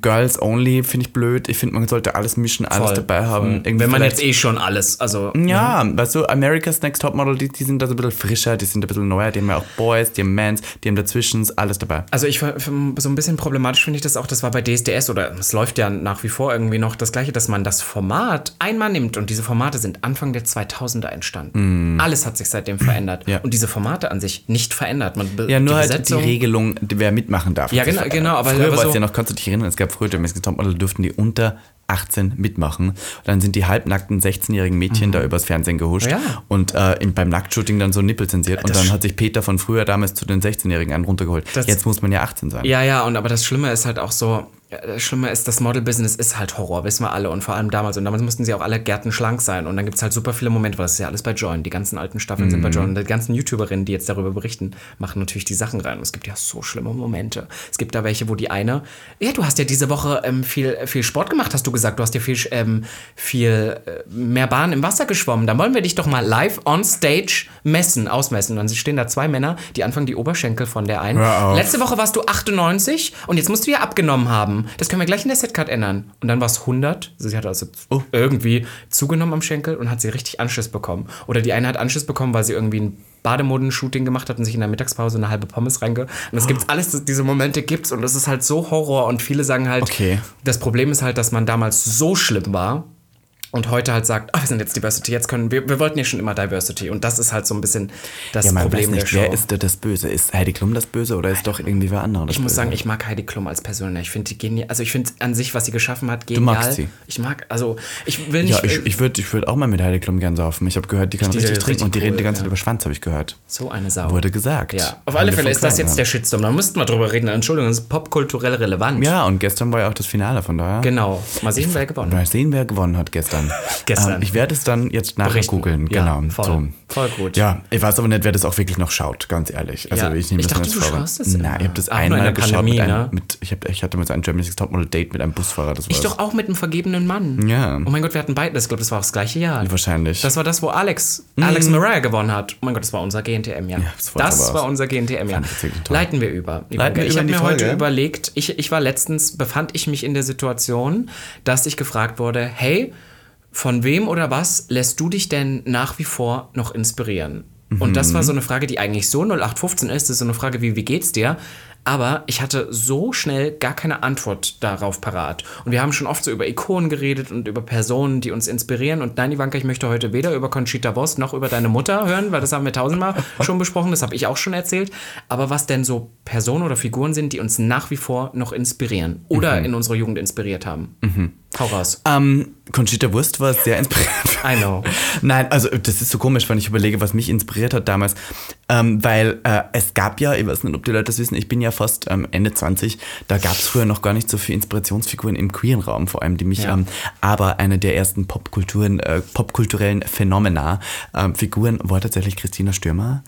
Girls Only finde ich blöd. Ich finde, man sollte alles mischen, alles Voll, dabei haben. Wenn man jetzt eh schon alles, also Ja, weißt du, America's Next Topmodel, die, die sind da so ein bisschen frischer, die sind ein bisschen neuer, die haben ja auch Boys, die haben Mans, die haben dazwischen alles dabei. Also ich so ein bisschen problematisch finde ich das auch, das war bei DSDS oder es läuft ja nach wie vor irgendwie noch das gleiche, dass man das Format einmal nimmt und diese Formate sind Anfang der 2000er entstanden. Alles hat sich seitdem verändert Mm. Ja. und diese Formate an sich nicht verändert. Man Ja, nur die halt die Regelung, wer mitmachen darf. Ja, genau, genau, aber- früher aber war es so- ja noch, kannst du dich erinnern, es gab früher America's Topmodel, dürften die unter 18 mitmachen. Und dann sind die halbnackten 16-jährigen Mädchen da übers Fernsehen gehuscht Ja. und äh, im, beim Nacktshooting dann so Nippel zensiert. Und dann hat sich Peter von früher damals zu den 16-Jährigen einen runtergeholt. Das- Jetzt muss man ja 18 sein. Ja, ja, und aber das Schlimme ist halt auch so, das Schlimme ist, das Model-Business ist halt Horror, wissen wir alle. Und vor allem damals. Und damals mussten sie auch alle gärtenschlank sein. Und dann gibt es halt super viele Momente, weil das ist ja alles bei Join. Die ganzen alten Staffeln sind bei Mhm. Join. Und die ganzen YouTuberinnen, die jetzt darüber berichten, machen natürlich die Sachen rein. Und es gibt ja so schlimme Momente. Es gibt da welche, wo die eine, ja, du hast ja diese Woche ähm, viel, viel Sport gemacht, hast du gesagt. Du hast ja viel, ähm, viel äh, mehr Bahn im Wasser geschwommen. Dann wollen wir dich doch mal live on stage messen, ausmessen. Und dann stehen da zwei Männer, die anfangen die Oberschenkel von der ein. Hör auf. Letzte Woche warst du 98 und jetzt musst du ja abgenommen haben. Das können wir gleich in der Setcard ändern. Und dann war es 100. Also sie hat also Oh. irgendwie zugenommen am Schenkel und hat sie richtig Anschiss bekommen. Oder die eine hat Anschiss bekommen, weil sie irgendwie ein Bademoden-Shooting gemacht hat und sich in der Mittagspause eine halbe Pommes reinge... Und das gibt's alles, das- diese Momente gibt's und das ist halt so Horror und viele sagen halt, Okay. das Problem ist halt, dass man damals so schlimm war, und heute halt sagt, ah, wir sind jetzt Diversity, jetzt können wir, wir wollten ja schon immer Diversity und das ist halt so ein bisschen das Ja, Problem der nicht, Show. wer ist da das Böse? Ist Heidi Klum das Böse oder ist doch irgendwie wer anderer das ich muss Böse? sagen, ich mag Heidi Klum als Person. Ich finde die genial. Also ich finde an sich, was sie geschaffen hat, genial. magst sie? Ich mag, also ich will nicht. Ja, ich, ich würde ich würd auch mal mit Heidi Klum gern saufen. Ich habe gehört, die kann Die richtig trinken und die richtig reden die ganze Zeit ja. über Schwanz, habe ich gehört. so eine Sau. Wurde gesagt. Ja, auf alle Fälle ist das jetzt der Shitstorm. Da müssten wir drüber reden. Entschuldigung, das ist popkulturell relevant. Ja, und gestern war ja auch das Finale, von daher. Genau. Mal sehen, wer gewonnen hat. Mal sehen, wer gewonnen hat gestern. Gestern. Ähm, ich werde es dann jetzt nachher Berichten. googeln. Ja, Genau. voll. So. Voll gut. Ja, ich weiß aber nicht, wer das auch wirklich noch schaut, ganz ehrlich. Also Ja. ich nehme Ich das dachte, du schaust es. Nein, ich habe das in einmal geschaut. Pandemie, mit einem, ne? mit, ich, hab, ich hatte mal so ein Germany's Topmodel Date mit einem Busfahrer. Das Ich doch auch mit einem vergebenen Mann. Ja. Oh mein Gott, wir hatten beide. Ich glaube, das war auch das gleiche Jahr. Wahrscheinlich. Das war das, wo Alex, Alex Mariah gewonnen hat. Oh mein Gott, das war unser GNTM, ja. das war das unser GNTM, ja. Leiten wir über. Leiten wir ich habe mir Folge? heute überlegt, ich, ich war letztens, befand ich mich in der Situation, dass ich gefragt wurde, hey, von wem oder was lässt du dich denn nach wie vor noch inspirieren? Und das Mhm. war so eine Frage, die eigentlich so 0815 ist. Das ist so eine Frage wie, wie geht's dir? Aber ich hatte so schnell gar keine Antwort darauf parat. Und wir haben schon oft so über Ikonen geredet und über Personen, die uns inspirieren. Und nein, Ivanka, ich möchte heute weder über Conchita Wurst noch über deine Mutter hören, weil das haben wir tausendmal schon besprochen. Das habe ich auch schon erzählt. Aber was denn so Personen oder Figuren sind, die uns nach wie vor noch inspirieren oder in unserer Jugend inspiriert haben. Hau raus. Ähm, Conchita Wurst war sehr inspirierend. I know. Nein, also das ist so komisch, wenn ich überlege, was mich inspiriert hat damals. Ähm, weil äh, es gab ja, ich weiß nicht, ob die Leute das wissen, ich bin ja fast ähm, Ende 20, da gab es früher noch gar nicht so viele Inspirationsfiguren im queeren Raum, vor allem, die mich, Ja. ähm, aber eine der ersten Popkulturen, äh, popkulturellen Phänomena, ähm, Figuren war tatsächlich Christina Stürmer.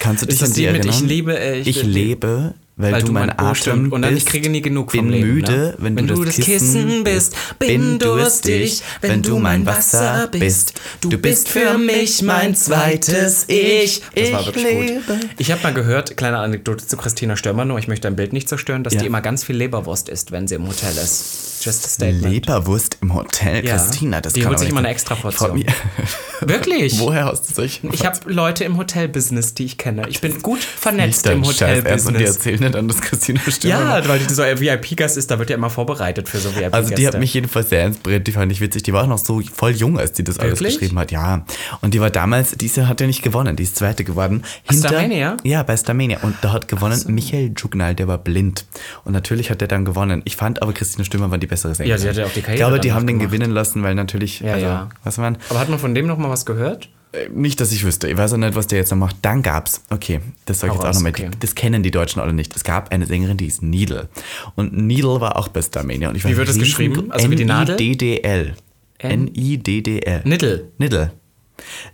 Kannst du dich an die die erinnern? Ich liebe, äh, ich ich, lebe, weil, du mein oh, Atem stimmt. Und dann, ich bist, kriege nie genug bin vom Leben. müde, ne? wenn, du, das Kissen bist, bin durstig, wenn du mein Wasser bist. Du bist für mich mein zweites Ich. Das war Ich wirklich lebe. gut. Ich habe mal gehört, kleine Anekdote zu Christina Stürmer, nur ich möchte ein Bild nicht zerstören, dass Ja. die immer ganz viel Leberwurst isst, wenn sie im Hotel ist. Just a statement. Leberwurst im Hotel, Ja. Christina, das Die holt sich immer eine extra Ich Portion. Wirklich? Woher hast du solche Ich habe Leute im Hotelbusiness, die ich kenne. Ich bin gut vernetzt im Hotelbusiness. Nicht an, dass Christina Stürmer Ja, weil die so ein VIP-Gast ist, da wird ja immer vorbereitet für so VIP-Gäste. Also die hat mich jedenfalls sehr inspiriert, die fand ich witzig. Die war auch noch so voll jung, als die das alles Wirklich? geschrieben hat. Ja. Und die war damals, diese hat ja nicht gewonnen, die ist zweite geworden. Starmania? Ja, bei Starmania. Und da hat gewonnen Michael Jugnal, der war blind. Und natürlich hat der dann gewonnen. Ich fand aber Christina Stürmer war die bessere Sängerin. Ja, sie hat ja auch die Karriere Ich glaube, die haben den gemacht. gewinnen lassen, weil natürlich, Ja, also, ja. was man, Aber hat man von dem noch mal was gehört? Nicht, dass ich wüsste. Ich weiß auch nicht, was der jetzt noch macht. Dann gab's, okay, das sage ich jetzt auch nochmal. okay. Das kennen die Deutschen alle nicht. Es gab eine Sängerin, die ist Needle. Und Needle war auch bei Starmania. Und ich war Wie wird das geschrieben? Also wie die Nadel? N-I-D-D-L. N-I-D-D-L. Niddle. Niddle.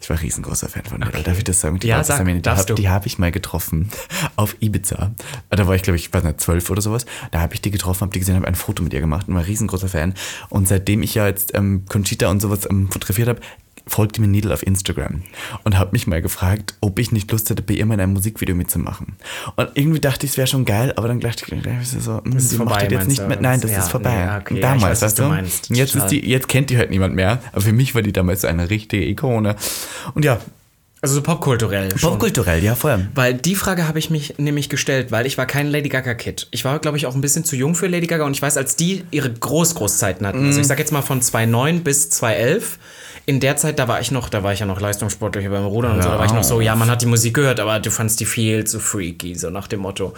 Ich war riesengroßer Fan von Niddle. Darf ich das sagen? Die Ja, war sag. Die darfst hab- habe ich mal getroffen auf Ibiza. Da war ich, glaube ich, weiß nicht, zwölf oder sowas. Da habe ich die getroffen, habe die gesehen, habe ein Foto mit ihr gemacht und war ein riesengroßer Fan. Und seitdem ich ja jetzt ähm, Conchita und sowas ähm, fotografiert habe, folgte mir Needle auf Instagram und habe mich mal gefragt, ob ich nicht Lust hätte, bei ihr mal in einem Musikvideo mitzumachen. Und irgendwie dachte ich, es wäre schon geil, aber dann dachte ich, das ist so, hm, ist die vorbei, macht das jetzt nicht mehr. Nein, das Ja, ist vorbei. nee, okay, Und ja, damals, weiß, weißt du du? meinst. Jetzt, ist die, jetzt kennt die halt niemand mehr, aber für mich war die damals so eine richtige Ikone. Und ja, Also so popkulturell. popkulturell, ja, voll. Weil die Frage habe ich mich nämlich gestellt, weil ich war kein Lady Gaga-Kid. Ich war, glaube ich, auch ein bisschen zu jung für Lady Gaga und ich weiß, als die ihre Groß-Großzeiten hatten, also ich sag jetzt mal von 2009 bis 2011, in der Zeit, da war ich noch, da war ich ja noch leistungssportlicher beim Rudern und so, da war ich noch so, ja, man hat die Musik gehört, aber du fandst die viel zu freaky, so nach dem Motto.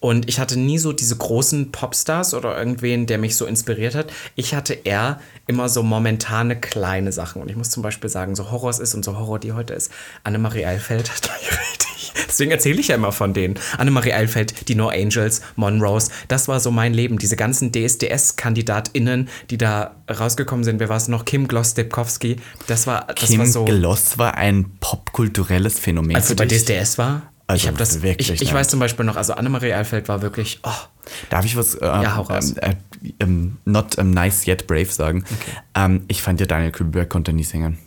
Und ich hatte nie so diese großen Popstars oder irgendwen, der mich so inspiriert hat. Ich hatte eher immer so momentane kleine Sachen. Und ich muss zum Beispiel sagen, so Horror es ist und so Horror die heute ist, Annemarie Eilfeld hat mich richtig. Deswegen erzähle ich ja immer von denen. Annemarie Eilfeld, die No Angels, Monrose, das war so mein Leben. Diese ganzen DSDS-KandidatInnen, die da rausgekommen sind. Wer war es noch? Kim Gloss-Stepkowski. Das war, das Kim war so. Gloss war ein popkulturelles Phänomen. Als für sie bei. DSDS war. Also ich habe das wirklich Ich, ich weiß zum Beispiel noch, also Annemarie Eilfeld war wirklich. Oh, Darf ich was äh, Ja, hau raus. ähm, äh, ähm, not ähm, nice yet brave sagen? Ähm, ich fand ja Daniel Kübelberg konnte nie singen.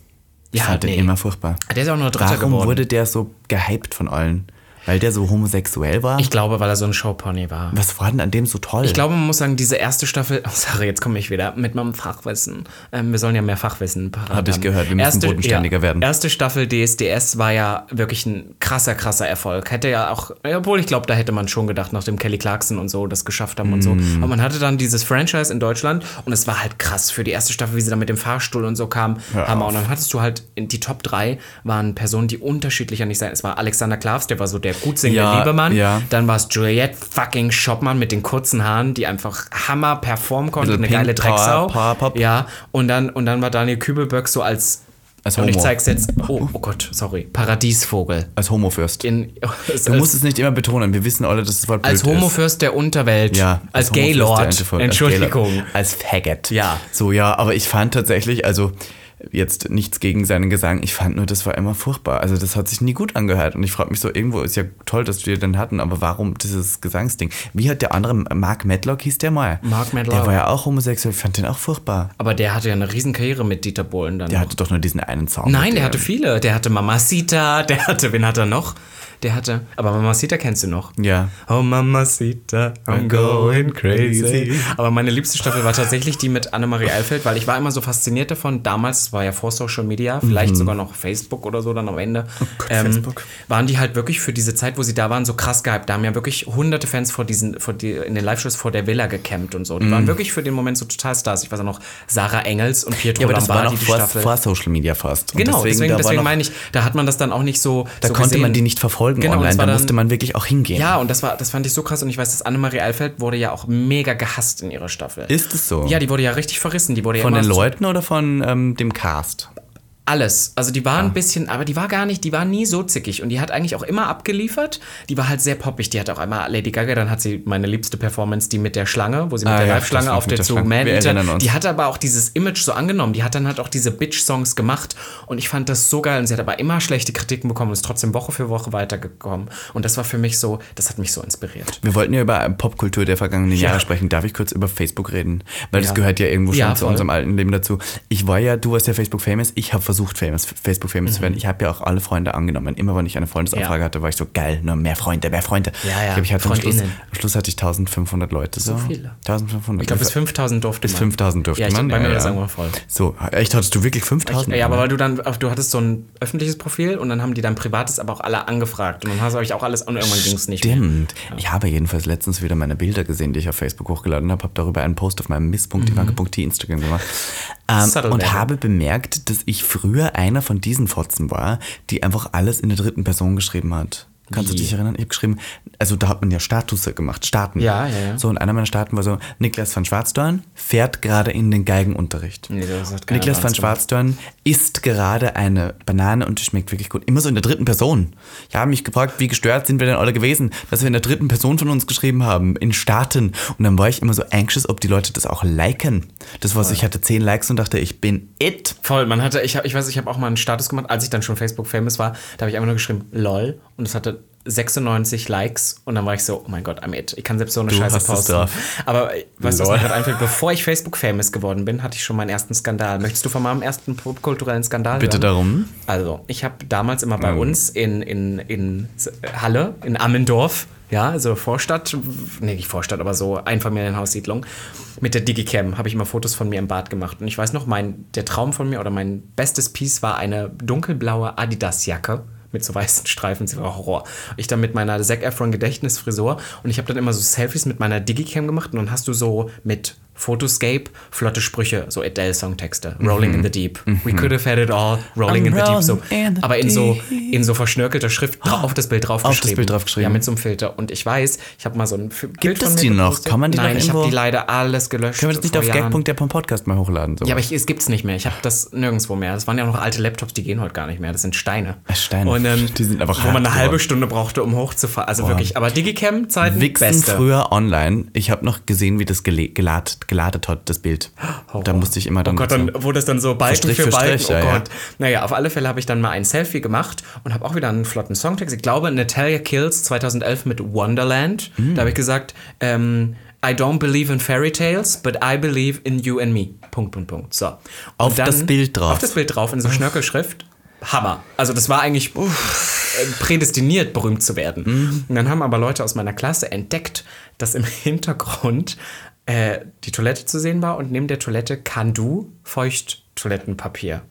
Ich Ja, fand nee. den immer furchtbar. Der ist auch nur Dritter Warum geworden. wurde der so gehypt von allen? Weil der so homosexuell war? Ich glaube, weil er so ein Showpony war. Was war denn an dem so toll? Ich glaube, man muss sagen, diese erste Staffel, oh, sorry, jetzt komme ich wieder mit meinem Fachwissen. Ähm, wir sollen ja mehr Fachwissen parat Hab ich gehört, wir müssen bodenständiger werden. Erste Staffel DSDS war ja wirklich ein krasser, krasser Erfolg. Hätte ja auch, ja, obwohl ich glaube, da hätte man schon gedacht, nachdem Kelly Clarkson und so das geschafft haben und so. Mm. Aber man hatte dann dieses Franchise in Deutschland und es war halt krass für die erste Staffel, wie sie dann mit dem Fahrstuhl und so kam. Hammer. Und dann hattest du halt, die Top 3 waren Personen, die unterschiedlicher nicht sein. Es war Alexander Klavs, der war so der gut singende Ja, Liebemann. ja. Dann war es Juliette fucking Schoppmann mit den kurzen Haaren, die einfach Hammer performen konnte, eine Pink geile Drecksau. Power Pop. Ja, und dann, und dann war Daniel Kübelböck so als, Als und ich Homo. zeig's jetzt, oh, oh Gott, sorry, Paradiesvogel. Als Homofürst. In, Du musst es nicht immer betonen, wir wissen alle, dass das Wort als blöd ist. Homofürst der Unterwelt, Ja, als, der Gaylord, Endeffekt, als Entschuldigung. Gaylord, Als Faggot. Ja. So, ja, aber ich fand tatsächlich, also jetzt nichts gegen seinen Gesang, ich fand nur, das war immer furchtbar. Also das hat sich nie gut angehört und ich frage mich so, irgendwo ist ja toll, dass wir den hatten, aber warum dieses Gesangsding? Wie hat der andere, Mark Medlock hieß der mal? Mark Medlock. Der war ja auch homosexuell, ich fand den auch furchtbar. Aber der hatte ja eine riesen Karriere mit Dieter Bohlen dann. Der noch. hatte doch nur diesen einen Song. Nein, der hatte viele. Der hatte Mamacita, der hatte, wen hat er noch? Der hatte, aber Mamacita kennst du noch. Ja. Oh Mamacita, I'm going crazy. Aber meine liebste Staffel war tatsächlich die mit Annemarie Eilfeld, weil ich war immer so fasziniert davon. Damals, war ja vor Social Media, vielleicht sogar noch Facebook oder so dann am Ende. ähm, Facebook. Waren die halt wirklich für diese Zeit, wo sie da waren, so krass gehypt. Da haben ja wirklich hunderte Fans vor diesen, vor die, in den Live-Shows vor der Villa gecampt und so. Die waren wirklich für den Moment so total Stars. Ich weiß auch noch, Sarah Engels und Pietro Ja, aber das war noch die vor, Staffel. vor Social Media fast. Und Genau, deswegen, deswegen noch- meine ich, da hat man das dann auch nicht so. Da so konnte gesehen. man die nicht verfolgen Genau, online, da dann- musste man wirklich auch hingehen. Ja, und das war, das fand ich so krass und ich weiß, dass Annemarie Eilfeld wurde ja auch mega gehasst in ihrer Staffel. Ist es so? Ja, die wurde ja richtig verrissen. Die wurde Von ja den Leuten oder von ähm, dem Cast? Alles. Also die war ein bisschen, aber die war gar nicht, die war nie so zickig und die hat eigentlich auch immer abgeliefert. Die war halt sehr poppig. Die hat auch einmal Lady Gaga, dann hat sie meine liebste Performance, die mit der Schlange, wo sie mit Ah, der ja, Live-Schlange auf der erinnern uns. Die hat aber auch dieses Image so angenommen. Die hat dann halt auch diese Bitch-Songs gemacht und ich fand das so geil. Und sie hat aber immer schlechte Kritiken bekommen und ist trotzdem Woche für Woche weitergekommen. Und das war für mich so, das hat mich so inspiriert. Wir wollten ja über Popkultur der vergangenen Ja. Jahre sprechen. Darf ich kurz über Facebook reden? Weil das Ja. gehört ja irgendwo schon Ja, zu unserem alten Leben dazu. Ich war ja, du warst ja Facebook famous. Ich habe versucht, famous, Facebook famous zu Mhm. werden. Ich habe ja auch alle Freunde angenommen. Immer wenn ich eine Freundesanfrage Ja. hatte, war ich so geil, nur mehr Freunde, mehr Freunde. Ja, ja, Ich glaube, ich hatte am Schluss, am Schluss hatte ich 1500 Leute. So, viele. 1500. Ich glaube, bis 5000 durfte Bis man. 5000 durfte ja, ich, man. Bei mir war das irgendwann voll. So, echt, hattest du wirklich 5000? Ja, aber weil du dann, du hattest so ein öffentliches Profil und dann haben die dein privates aber auch alle angefragt und dann hast du euch auch alles und irgendwann ging es nicht mehr. Stimmt. Ich habe jedenfalls letztens wieder meine Bilder gesehen, die ich auf Facebook hochgeladen habe, habe darüber einen Post auf meinem miss.ivanke.t Instagram gemacht ähm, und habe bemerkt, dass ich früher einer von diesen Fotzen war, die einfach alles in der dritten Person geschrieben hat. Kannst du Wie? dich erinnern? Ich habe geschrieben, also da hat man ja Status gemacht, Starten. Ja, ja, ja. So, und einer meiner Starten war so, Niklas van Schwarzdorn fährt gerade in den Geigenunterricht. Nee, das hat Niklas van ernst gemacht. Schwarzdorn isst gerade eine Banane und die schmeckt wirklich gut. Immer so in der dritten Person. Ich habe mich gefragt, wie gestört sind wir denn alle gewesen, dass wir in der dritten Person von uns geschrieben haben, in Staaten. Und dann war ich immer so anxious, ob die Leute das auch liken. Das war so, ich hatte zehn Likes und dachte, ich bin it. Voll, man hatte, ich, hab, ich weiß, ich habe auch mal einen Status gemacht, als ich dann schon Facebook famous war, da habe ich einfach nur geschrieben, lol, und es hatte 96 Likes und dann war ich so, oh mein Gott, I'm it. Ich kann selbst so eine Du Scheiße posten. Aber weißt du, was mir gerade einfällt? Bevor ich Facebook famous geworden bin, hatte ich schon meinen ersten Skandal. Möchtest du von meinem ersten popkulturellen Skandal Bitte hören? darum. Also, ich habe damals immer bei uns in, in, in Halle, in Ammendorf, ja, also Vorstadt, nee, nicht Vorstadt, aber so Einfamilienhaussiedlung, mit der Digicam habe ich immer Fotos von mir im Bad gemacht. Und ich weiß noch, mein, der Traum von mir oder mein bestes Piece war eine dunkelblaue Adidas-Jacke mit so weißen Streifen, sie war Horror. Ich dann mit meiner Zac Efron Gedächtnisfrisur und ich habe dann immer so Selfies mit meiner Digicam gemacht und dann hast du so mit Photoscape flotte Sprüche, so Adele-Songtexte. Rolling in the Deep. We could have had it all. Rolling I'm in the Deep. So. in the Aber in so, in so verschnörkelter Schrift dra- auf das Bild draufgeschrieben. Bild draufgeschrieben. Ja, mit so einem Filter. Und ich weiß, ich habe mal so ein Bild es von mir die noch? Kann man die noch Nein, ich habe die leider alles gelöscht. Können wir das nicht auf Jahren. gag.der Podcast mal hochladen? Sowas? Ja, aber ich, es gibt's nicht mehr. Ich habe das nirgendwo mehr. Das waren ja auch noch alte Laptops, die gehen heute gar nicht mehr. Das sind Steine. Steine. Und, ähm, Die sind einfach Wo man eine halbe geworden. Stunde brauchte, um hochzufahren. Also wirklich. Aber Digicam-Zeiten, Wichsen beste. früher online. Ich habe noch gesehen, wie das gele- geladet, geladet hat, das Bild. Da musste ich immer dann. Oh Gott, so- dann wurde es dann so Balken Strich für für Balken. Strich, oh ja, ja. Gott. Naja, auf alle Fälle habe ich dann mal ein Selfie gemacht und habe auch wieder einen flotten Songtext. Ich glaube, Natalia Kills 2011 mit Wonderland. Mm. Da habe ich gesagt, ähm, I don't believe in fairy tales, but I believe in you and me. Punkt, Punkt, Punkt. So. Und Auf das Bild drauf. Auf das Bild drauf in so Schnörkelschrift. Hammer. Also das war eigentlich äh, prädestiniert, berühmt zu werden. Und dann haben aber Leute aus meiner Klasse entdeckt, dass im Hintergrund äh, die Toilette zu sehen war und neben der Toilette Kandu Feuchttoilettenpapier.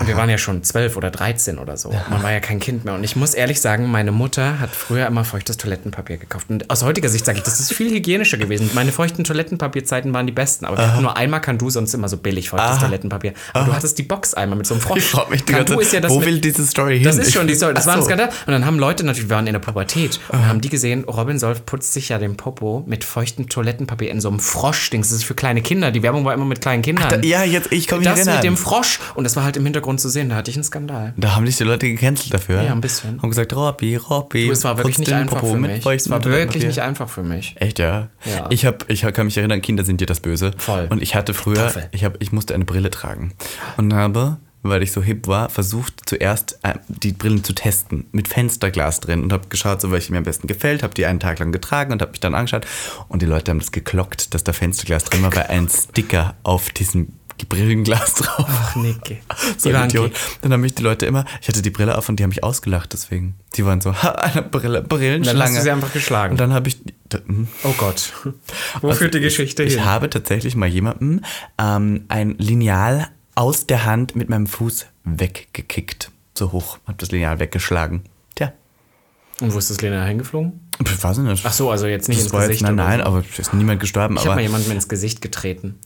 Und wir waren ja schon zwölf oder 13 oder so. Man war ja kein Kind mehr. Und ich muss ehrlich sagen, meine Mutter hat früher immer feuchtes Toilettenpapier gekauft. Und aus heutiger Sicht sage ich, das ist viel hygienischer gewesen. Meine feuchten Toilettenpapierzeiten waren die besten. Aber wir hatten nur einmal Kandu, sonst immer so billig feuchtes Toilettenpapier. Aber du hattest die Box einmal mit so einem Frosch. Ich frag mich die Kandu ganze ist ja das wo mit, will diese Story hin? das ist schon die Story. Das Ach war ein. Skandal. Und dann haben Leute natürlich, wir waren in der Pubertät, und haben die gesehen, Robin Solf putzt sich ja den Popo mit feuchtem Toilettenpapier in so einem Frosch-Dings. Das ist für kleine Kinder. Die Werbung war immer mit kleinen Kindern. Ja, jetzt, ich kann mich das erinnern. mit dem Frosch. Und das war halt im Hintergrund zu sehen. Da hatte ich einen Skandal. Da haben dich die Leute gecancelt dafür. Ja, ein bisschen. Haben gesagt, Robby, Robby. Du, es war wirklich nicht einfach Popo für mich. Es war wirklich nicht einfach für mich. Echt, ja. Ja. Ich, hab, ich kann mich erinnern, Kinder sind dir das Böse. Voll. Und ich hatte früher, ich, hab, ich musste eine Brille tragen. Und habe, weil ich so hip war, versucht zuerst äh, die Brillen zu testen. Mit Fensterglas drin. Und habe geschaut, so welche mir am besten gefällt. Habe die einen Tag lang getragen und habe mich dann angeschaut. Und die Leute haben das geklockt, dass da Fensterglas drin war, weil ein Sticker auf diesem Brillenglas drauf. Ach, Niki. So ein Idiot. Dann haben mich die Leute immer, ich hatte die Brille auf und die haben mich ausgelacht deswegen. Die waren so, ha, eine Brille, Brillenschlange. Dann hast du sie einfach geschlagen. Und dann habe ich, hm. Oh Gott. Wo führt die Geschichte ich, hin? Ich habe tatsächlich mal jemandem ähm, ein Lineal aus der Hand mit meinem Fuß weggekickt. So hoch, habe das Lineal weggeschlagen. Tja, Und wo ist das Lena hingeflogen? ich weiß nicht. Ach so, also jetzt nicht das ins Gesicht. jetzt, nein, nein, so. aber es ist niemand gestorben. Ich habe mal jemandem ins Gesicht getreten.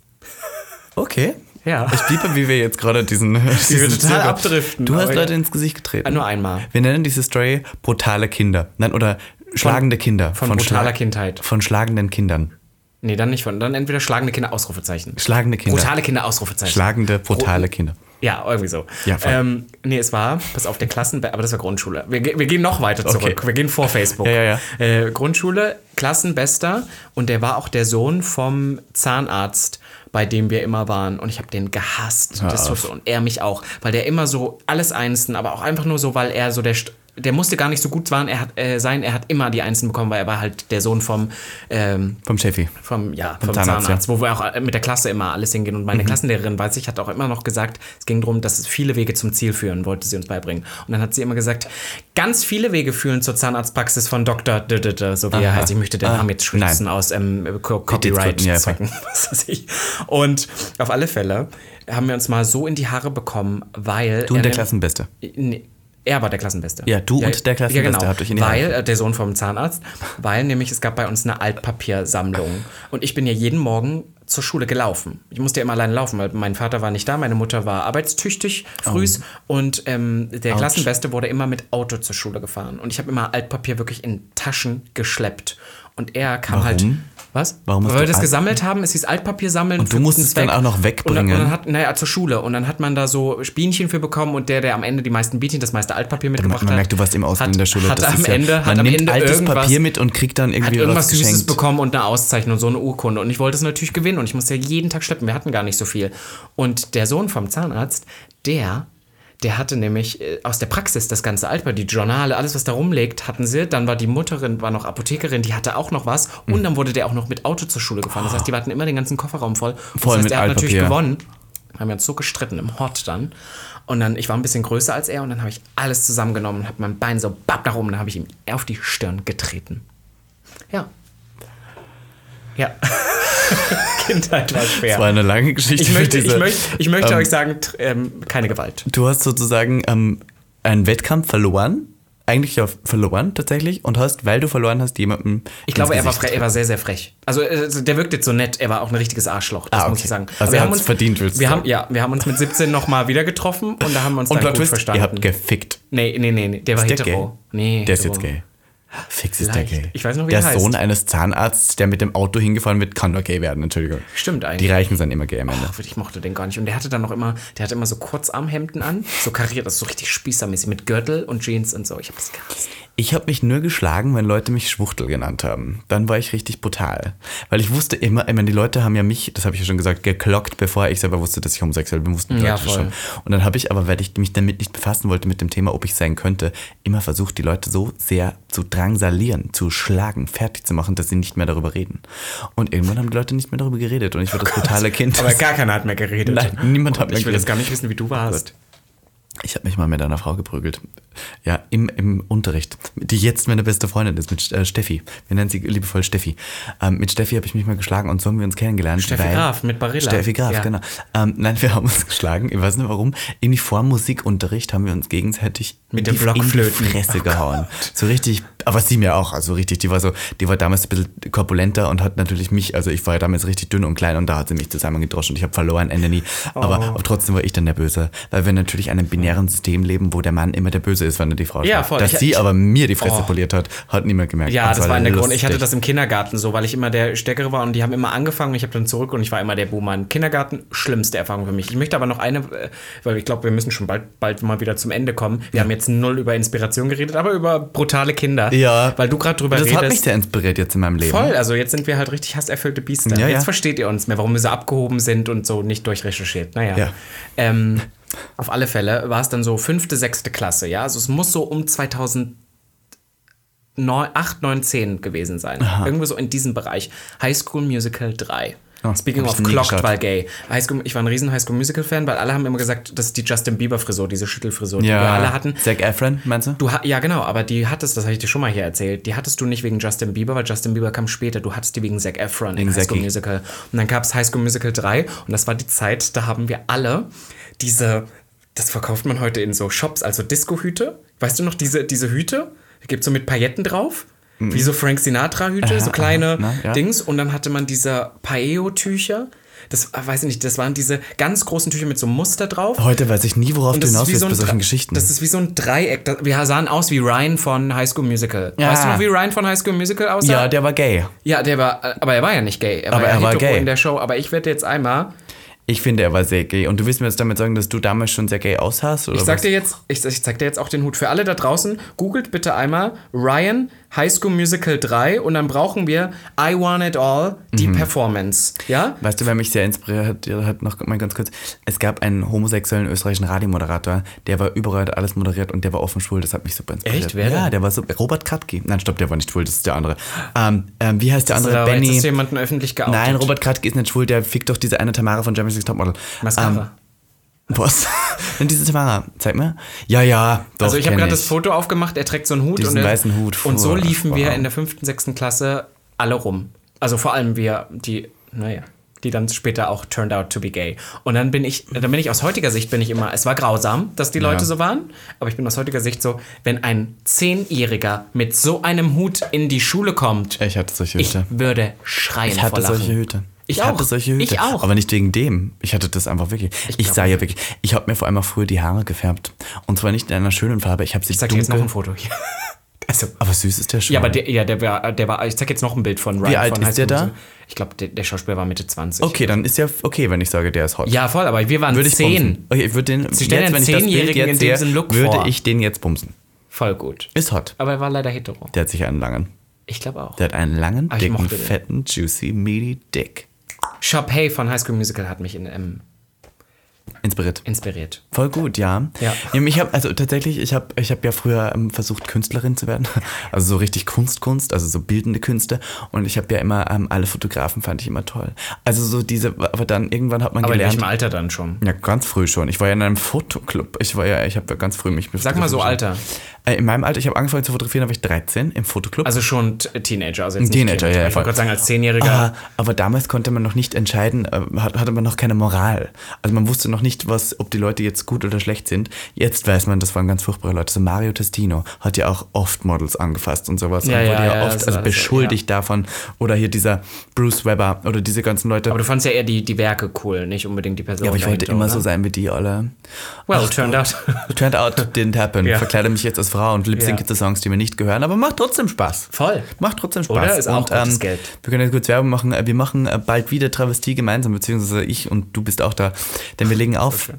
Okay. Ja. Ich liebe, wie wir jetzt gerade diesen. diesen total Zirkel- abdriften, Du hast Leute ja. ins Gesicht getreten. Ah, nur einmal. Wir nennen diese Story brutale Kinder. Nein, oder schlagende Kinder. von brutaler schla- Kindheit. Von schlagenden Kindern. Nee, dann nicht von. Dann entweder schlagende Kinder, Ausrufezeichen. Schlagende Kinder. Brutale Kinder, Ausrufezeichen. Schlagende, brutale Kinder. Ja, irgendwie so. Ja, voll. ähm, nee, es war, pass auf, der Klassen, aber das war Grundschule. Wir, wir gehen noch weiter zurück. Okay. Wir gehen vor Facebook. Ja, ja, Äh, Grundschule, Klassenbester und der war auch der Sohn vom Zahnarzt, bei dem wir immer waren. Und ich habe den gehasst. So, und er mich auch. Weil der immer so alles Einsen, aber auch einfach nur so, weil er so der. Der musste gar nicht so gut sein, er hat, äh, sein, er hat immer die Einsen bekommen, weil er war halt der Sohn vom, ähm, Vom Chefi. vom, ja, vom Zahnarzt, Zahnarzt, ja. wo wir auch äh, mit der Klasse immer alles hingehen. Und meine Klassenlehrerin, weiß ich, hat auch immer noch gesagt, es ging darum, dass es viele Wege zum Ziel führen, wollte sie uns beibringen. Und dann hat sie immer gesagt, ganz viele Wege führen zur Zahnarztpraxis von Dr. D -D -D, so wie er Aha. heißt. Ich möchte den Ah, Namen jetzt schützen aus ähm, Co Edith Copyright Scruton, ja, Zwecken, was weiß ich. Und auf alle Fälle haben wir uns mal so in die Haare bekommen, weil Du und er der Klassenbeste. Nee, er war der Klassenbeste. Ja, du und der Klassenbeste ja, genau. habt euch in die Weil, äh, der Sohn vom Zahnarzt, weil nämlich es gab bei uns eine Altpapiersammlung. Und ich bin ja jeden Morgen zur Schule gelaufen. Ich musste ja immer alleine laufen, weil mein Vater war nicht da, meine Mutter war arbeitstüchtig, frühs. Und ähm, der Oh. Autsch. Klassenbeste wurde immer mit Auto zur Schule gefahren. Und ich habe immer Altpapier wirklich in Taschen geschleppt. Und er kam Warum? halt. Was? Warum Weil wir das Alt- gesammelt haben, es hieß Altpapier sammeln. Und du musstest guten dann auch noch Und dann, wegbringen? und dann hat, naja, zur Schule. Und dann hat man da so Bienchen für bekommen und der, der am Ende die meisten Bienchen, das meiste Altpapier mitgebracht Man hat. merkt, du warst im Ausland in der Schule. Hat Das am ist ja- Ende, man hat am nimmt Ende altes irgendwas, Papier mit und kriegt dann hat irgendwie irgendwas was Süßes geschenkt. bekommen und eine Auszeichnung, so eine Urkunde. Und ich wollte es natürlich gewinnen und ich musste ja jeden Tag schleppen. Wir hatten gar nicht so viel. Und der Sohn vom Zahnarzt, der, der hatte nämlich äh, aus der Praxis das ganze Altpapier, die Journale, alles, was da rumliegt, hatten sie. Dann war die Mutterin, war noch Apothekerin, die hatte auch noch was. Mhm. Und dann wurde der auch noch mit Auto zur Schule gefahren. Das heißt, die hatten immer den ganzen Kofferraum voll. Voll das heißt, mit er hat natürlich gewonnen. Haben wir uns so gestritten im Hort dann. Und dann, ich war ein bisschen größer als er und dann habe ich alles zusammengenommen und habe mein Bein so bapp nach oben, dann habe ich ihm auf die Stirn getreten. Ja. Ja. Kindheit war schwer. Das war eine lange Geschichte. ich möchte, ich diese- möchte, ich möchte ähm, euch sagen, ähm, keine Gewalt. Du hast sozusagen ähm, einen Wettkampf verloren. Eigentlich ja verloren tatsächlich und hast, weil du verloren hast, jemandem. Ich glaube, er war, er war sehr, sehr frech. Also, äh, der wirkt jetzt so nett, er war auch ein richtiges Arschloch, das Ah, muss okay. ich sagen. Also wir er haben uns verdient, willst du wir sagen. haben, Ja, wir haben uns mit 17 nochmal wieder getroffen und da haben wir uns Und dann gut Twist, verstanden. ihr habt gefickt. nee, nee, nee, nee, der war Ist der hetero. gay? Nee, Der ist jetzt gay. Fix ist der gay. Ich weiß noch, wie der er heißt. Sohn eines Zahnarztes, der mit dem Auto hingefahren wird, kann doch gay werden, Entschuldigung. Stimmt eigentlich. Die Reichen sind immer gay am Ende. Ach, ich mochte den gar nicht. Und der hatte dann noch immer, der hatte immer so Kurzarmhemden an, so kariert, das ist so richtig spießermäßig mit Gürtel und Jeans und so. Ich hab das gehasst. Ich habe mich nur geschlagen, wenn Leute mich Schwuchtel genannt haben. Dann war ich richtig brutal. Weil ich wusste immer, ich meine, die Leute haben ja mich, das habe ich ja schon gesagt, geklockt, bevor ich selber wusste, dass ich homosexuell bin, wussten die Ja, Leute voll. schon. Und dann habe ich aber, weil ich mich damit nicht befassen wollte mit dem Thema, ob ich sein könnte, immer versucht, die Leute so sehr zu drangsalieren, zu schlagen, fertig zu machen, dass sie nicht mehr darüber reden. Und irgendwann haben die Leute nicht mehr darüber geredet und ich war das brutale Kind. Aber gar keiner hat mehr geredet. Nein, niemand hat Und mehr Ich will jetzt geredet. gar nicht wissen, wie du warst. Ich habe mich mal mit einer Frau geprügelt. Ja, im, im Unterricht. Die jetzt meine beste Freundin ist, mit äh, Steffi. Wir nennen sie liebevoll Steffi. Ähm, mit Steffi habe ich mich mal geschlagen und so haben wir uns kennengelernt. Steffi Graf mit Barilla. Steffi Graf, Ja. genau. Ähm, nein, wir haben uns geschlagen. Ich weiß nicht warum. Irgendwie vor dem Musikunterricht haben wir uns gegenseitig Mit die- in die. Fresse gehauen. So richtig, aber sie mir auch, also richtig. Die war so, die war damals ein bisschen korpulenter und hat natürlich mich, also ich war ja damals richtig dünn und klein und da hat sie mich zusammengedroschen und ich habe verloren, Ende nie. Aber, Oh. aber trotzdem war ich dann der Böse, weil wir natürlich in einem binären System leben, wo der Mann immer der Böse ist, wenn er die Frau Ja, voll. Dass Ich- sie aber mir die Fresse Oh. poliert hat, hat niemand gemerkt. Ja, Und das war in der Grund. Ich hatte das im Kindergarten so, weil ich immer der Stärkere war und die haben immer angefangen und ich habe dann zurück und ich war immer der Boomer. Im Kindergarten, schlimmste Erfahrung für mich. Ich möchte aber noch eine, äh, weil ich glaube, wir müssen schon bald, bald mal wieder zum Ende kommen. Wir haben jetzt null über Inspiration geredet, aber über brutale Kinder. Ja. Weil du gerade drüber Das redest. hat mich sehr inspiriert jetzt in meinem Leben. Voll, also jetzt sind wir halt richtig hasserfüllte Biester. Ja, jetzt ja. versteht ihr uns mehr, warum wir so abgehoben sind und so nicht durchrecherchiert. Naja. Ja. Ähm, auf alle Fälle war es dann so fünfte, sechste Klasse, ja. Also es muss so um 2008, 9, 10 gewesen sein. Irgendwo so in diesem Bereich. High School Musical 3. Oh, Speaking of Clocked, weil gay. High School, ich war ein riesen High School Musical Fan, weil alle haben immer gesagt, das ist die Justin Bieber Frisur, diese Schüttelfrisur, die wir alle hatten. Zac Efron, meinst du? Du ja, genau, aber die hattest, das habe ich dir schon mal hier erzählt, die hattest du nicht wegen Justin Bieber, weil Justin Bieber kam später. Du hattest die wegen Zac Efron Wegen in High School Zachy. Musical. Und dann gab es High School Musical 3 und das war die Zeit, da haben wir alle diese, das verkauft man heute in so Shops, also Disco-Hüte. Weißt du noch, diese, diese Hüte? Gibt es so mit Pailletten drauf. Wie so Frank Sinatra-Hüte, so kleine na, ja. Dings. Und dann hatte man diese Paeo-Tücher. Das äh, weiß ich nicht, das waren diese ganz großen Tücher mit so einem Muster drauf. Heute weiß ich nie, worauf du hinaus willst so bei solchen Geschichten. Das ist wie so ein Dreieck. Das- Wir sahen aus wie Ryan von High School Musical. Ja. Weißt du noch, wie Ryan von High School Musical aussah? ja, der war gay. ja, der war, aber er war ja nicht gay. Er war Aber ja er war hetero gay. in der Show. Aber ich werde jetzt einmal, Ich finde, er war sehr gay. Und du willst mir jetzt damit sagen, dass du damals schon sehr gay aussahst? Oder ich sag was? dir jetzt, ich, ich zeig dir jetzt auch den Hut für alle da draußen. Googelt bitte einmal Ryan High School Musical 3 und dann brauchen wir I Want It All, die Mhm. Performance. Ja? Weißt du, wer mich sehr inspiriert hat, noch mal ganz kurz. Es gab einen homosexuellen österreichischen Radiomoderator, der war überall alles moderiert und der war offen schwul. Das hat mich super inspiriert. Echt? Wer ja, der war so. Robert Kratky. Nein, stopp, der war nicht schwul, das ist der andere. Ähm, ähm, wie heißt der andere? da jetzt Benny. ist jemanden öffentlich geoutet. Nein, Robert Kratky ist nicht schwul, der fickt doch diese eine Tamara von Germany's Topmodel. Mascara. Ähm, was? Denn diese Tamara, zeig mal. Ja, ja, doch. Also ich habe gerade das Foto aufgemacht, er trägt so einen Hut. Diesen und weißen Hut, Und so liefen wir in der fünften, sechsten Klasse alle rum. Also vor allem wir, die, naja, die dann später auch turned out to be gay. Und dann bin ich, dann bin ich aus heutiger Sicht, bin ich immer, es war grausam, dass die Leute Ja. so waren, aber ich bin aus heutiger Sicht so, wenn ein Zehnjähriger mit so einem Hut in die Schule kommt, Ich hatte solche ich Hüte. würde schreien Ich hatte solche Hüte. Ich hatte auch. solche Hüte. Ich auch. Aber nicht wegen dem. Ich hatte das einfach wirklich. Ich, glaub sah ja wirklich. Ich habe mir vor allem auch früher die Haare gefärbt. Und zwar nicht in einer schönen Farbe. Ich habe sie Ich zeig dir jetzt noch dunkel. ein Foto hier. Also, Aber süß ist der schon. ja, aber der, ja, der war, der war, ich zeig jetzt noch ein Bild von Ryan. alt von ist der da? Ich glaube, der, der Schauspieler war Mitte 20. Okay, dann ist ja okay, wenn ich sage, der ist hot. Ja, voll, aber wir waren würde ich zehn. bumsen. Okay, ich würde den. Sie stellen jetzt, wenn ich das Bild jetzt sehe, diesem Look würde vor. ich den jetzt bumsen. Voll gut. Ist hot. Aber er war leider hetero. Der hat sich einen langen. Ich glaube auch. Der hat einen langen, ich dicken, fetten, juicy, meaty Dick. Sharpay von High School Musical hat mich in, ähm, Inspiriert. inspiriert. Voll gut, ja. Ja. ich habe also tatsächlich, ich habe ich hab ja früher ähm, versucht Künstlerin zu werden, also so richtig Kunst, Kunst, also so bildende Künste. Und ich habe ja immer ähm, alle Fotografen fand ich immer toll. Also so diese, aber dann irgendwann hat man Aber in gelernt. welchem Alter dann schon? Ja, ganz früh schon. Ich war ja in einem Fotoclub. Ich war ja, ich habe ja ganz früh mich. Sag mal so fotografiert. Alter. Äh, in meinem Alter, ich habe angefangen zu fotografieren, da war ich 13 im Fotoclub. Also schon Teenager. Also jetzt Teenager, Kind. ja, Ich wollte gerade sagen, als Zehnjähriger. Ah, aber damals konnte man noch nicht entscheiden, äh, hat- hatte man noch keine Moral. Also man wusste noch nicht, was, ob die Leute jetzt gut oder schlecht sind. Jetzt weiß man, das waren ganz furchtbare Leute. So Mario Testino hat ja auch oft Models angefasst und sowas. Ja, und wurde ja, ja, ja, oft also beschuldigt davon. Oder hier dieser Bruce Weber oder diese ganzen Leute. aber du fandst ja eher die, die Werke cool, nicht unbedingt die Person. ja, aber ich wollte immer oder? so sein wie die alle. Well, turned out. Turned out didn't happen. Ja. Verkleide mich jetzt als Frau und lip-sync Ja. zu Songs, die mir nicht gehören, aber macht trotzdem Spaß. Voll. Macht trotzdem Spaß. Oder? Ist auch und, ähm, Geld. Wir können jetzt kurz Werbung machen. Äh, Wir machen äh, bald wieder Travestie gemeinsam, beziehungsweise ich und du bist auch da. Denn wir legen auf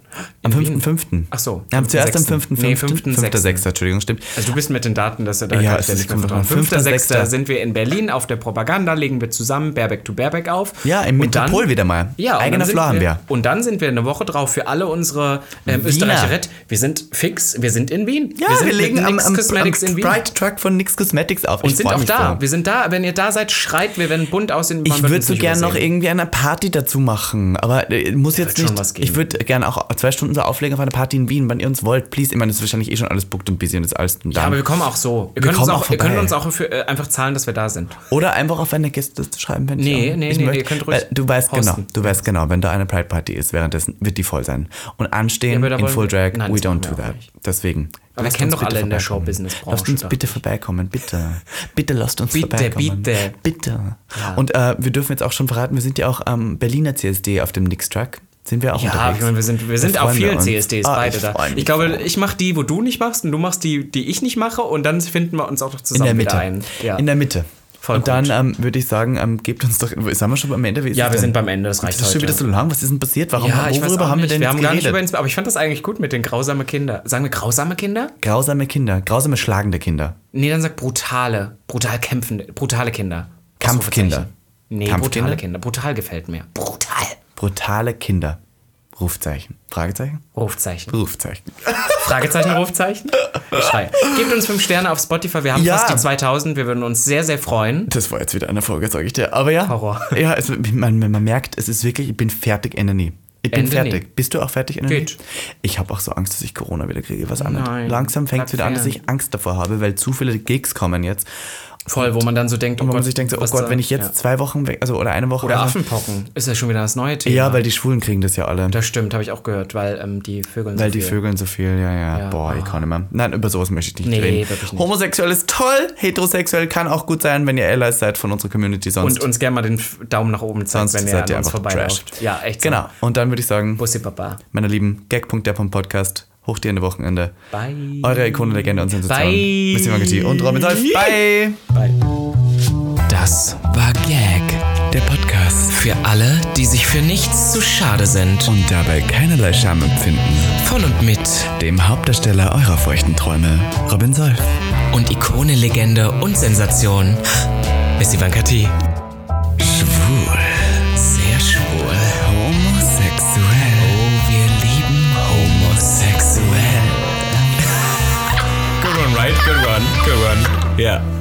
am In Wien? 5.5. Ach so, Ja, zuerst am 5.6.. 5.5. Nee, 5.6.. 5.6. Entschuldigung, stimmt. Also du bist mit den Daten, dass er da Ja, ist- kommt vertrauen. drauf an. 5.6. 5.6. sind wir in Berlin auf der Propaganda, legen wir zusammen Baerbeck to Baerbeck auf. Ja, im Und dann- Metropol wieder mal. Ja, Eigener Floor haben wir. Und dann sind wir eine Woche drauf für alle unsere ähm. Österreicherett. Wir sind fix, wir sind in Wien. Ja, wir sind wir, legen am, am, Cosmetics am in Wien. Bright Truck von Nix Cosmetics auf. Und Ich sind auch da. Wir sind da. Wenn ihr da seid, schreit, wir werden bunt aussehen. Ich würde so nicht gern noch irgendwie eine Party dazu machen, aber äh, muss jetzt nicht. ich würde gerne auch zwei Stunden so auflegen auf einer Party in Wien, wann ihr uns wollt. Please, ich meine, das ist wahrscheinlich eh schon alles booked und busy und ist alles Ja, aber wir kommen auch so. Ihr Wir könnt, uns auch, könnt vorbei. uns auch für, äh, einfach zahlen, dass wir da sind. Oder einfach auf eine Gästeliste schreiben, wenn Nee, ich, nee, ich nee, möchte. ihr könnt ruhig Du weißt hosten. genau, du weißt genau, wenn da eine Pride Party ist, währenddessen wird die voll sein. Und anstehen da in Full wir- Drag, Nein, we don't wir do that. Deswegen. Aber wir kennen doch alle bitte in der. Showbusiness-Branche, Lasst uns bitte vorbeikommen, bitte. Bitte lasst uns Bitte, vorbeikommen. bitte. Bitte. Und äh, wir dürfen jetzt auch schon verraten, wir sind ja auch am Berliner CSD auf dem Nix-Track. Sind wir auch Ja, unterwegs. ich meine, wir sind, wir sind auf vielen. CSDs Ah, beide ich da. Ich glaube, ich mache die, wo du nicht machst und du machst die, die ich nicht mache und dann finden wir uns auch noch in zusammen der Mitte. ein. Ja. In der Mitte. Voll und dann gut. ähm, würde ich sagen, ähm, gebt uns doch. Sind wir schon am Ende? Ja, wir denn? sind beim Ende, das Das reicht ist schon wieder so lang. Was ist denn passiert? Warum, ja, worüber haben wir denn wir haben gar nicht geredet? über Insp- aber ich fand das eigentlich gut mit den grausame Kinder. Sagen wir grausame Kinder? Grausame Kinder, grausame schlagende Kinder. Nee, dann sag brutale, brutal kämpfende, brutale Kinder. Kampfkinder. Nee, Kampfkinder? brutale Kinder. Brutal gefällt mir. Brutal. Brutale Kinder. Rufzeichen. Fragezeichen? Rufzeichen. Rufzeichen. Fragezeichen, Rufzeichen? Ich schreie. Gebt uns fünf Sterne auf Spotify. Wir haben Ja. fast die 2000. Wir würden uns sehr, sehr freuen. Das war jetzt wieder eine Folge, sage ich dir. Aber ja. Horror. Ja, also, man, man merkt, es ist wirklich, ich bin fertig, Ende nie. Ich bin Ende fertig. nie. Bist du auch fertig, Ende Geht. nie? Ich habe auch so Angst, dass ich Corona wieder kriege. Was anderes. Nein, Langsam fängt es wieder an, dass fern. ich Angst davor habe, weil zu viele Gigs kommen jetzt. Voll, wo man dann so denkt, oh wo man Gott, sich denkt, so, oh Gott, da- wenn ich jetzt ja. zwei Wochen weg, also oder eine Woche. Oder also, Affenpocken ist ja schon wieder das neue Thema. Ja, weil die Schwulen kriegen das ja alle. Das stimmt, habe ich auch gehört, weil ähm, die Vögel Weil die Vögeln so viel, ja, ja, Ja, boah, ich ah. kann nicht mehr. Nein, über sowas möchte ich nicht Nee, reden. wirklich nicht. Homosexuell ist toll, heterosexuell kann auch gut sein, wenn ihr Allies seid von unserer Community, sonst, Und uns gerne mal den Daumen nach oben zeigt, sonst wenn ihr an ihr uns vorbeiläuft. Ja, echt so. Genau, und dann würde ich sagen, Bussi Papa. meine Lieben, Gag.der vom Podcast, hoch die Ende Wochenende. Bye. Eure Ikonenlegende und Sensation. Bye. Missy Mangetti und Robin Solf. Bye. Bye. Das war Gag, Der Podcast. für alle, die sich für nichts zu schade sind. Und dabei keinerlei Scham empfinden. Von und mit Dem Hauptdarsteller eurer feuchten Träume, Robin Solf. und Ikone, Legende und Sensation, Miss Ivanka T. Schwul. Yeah.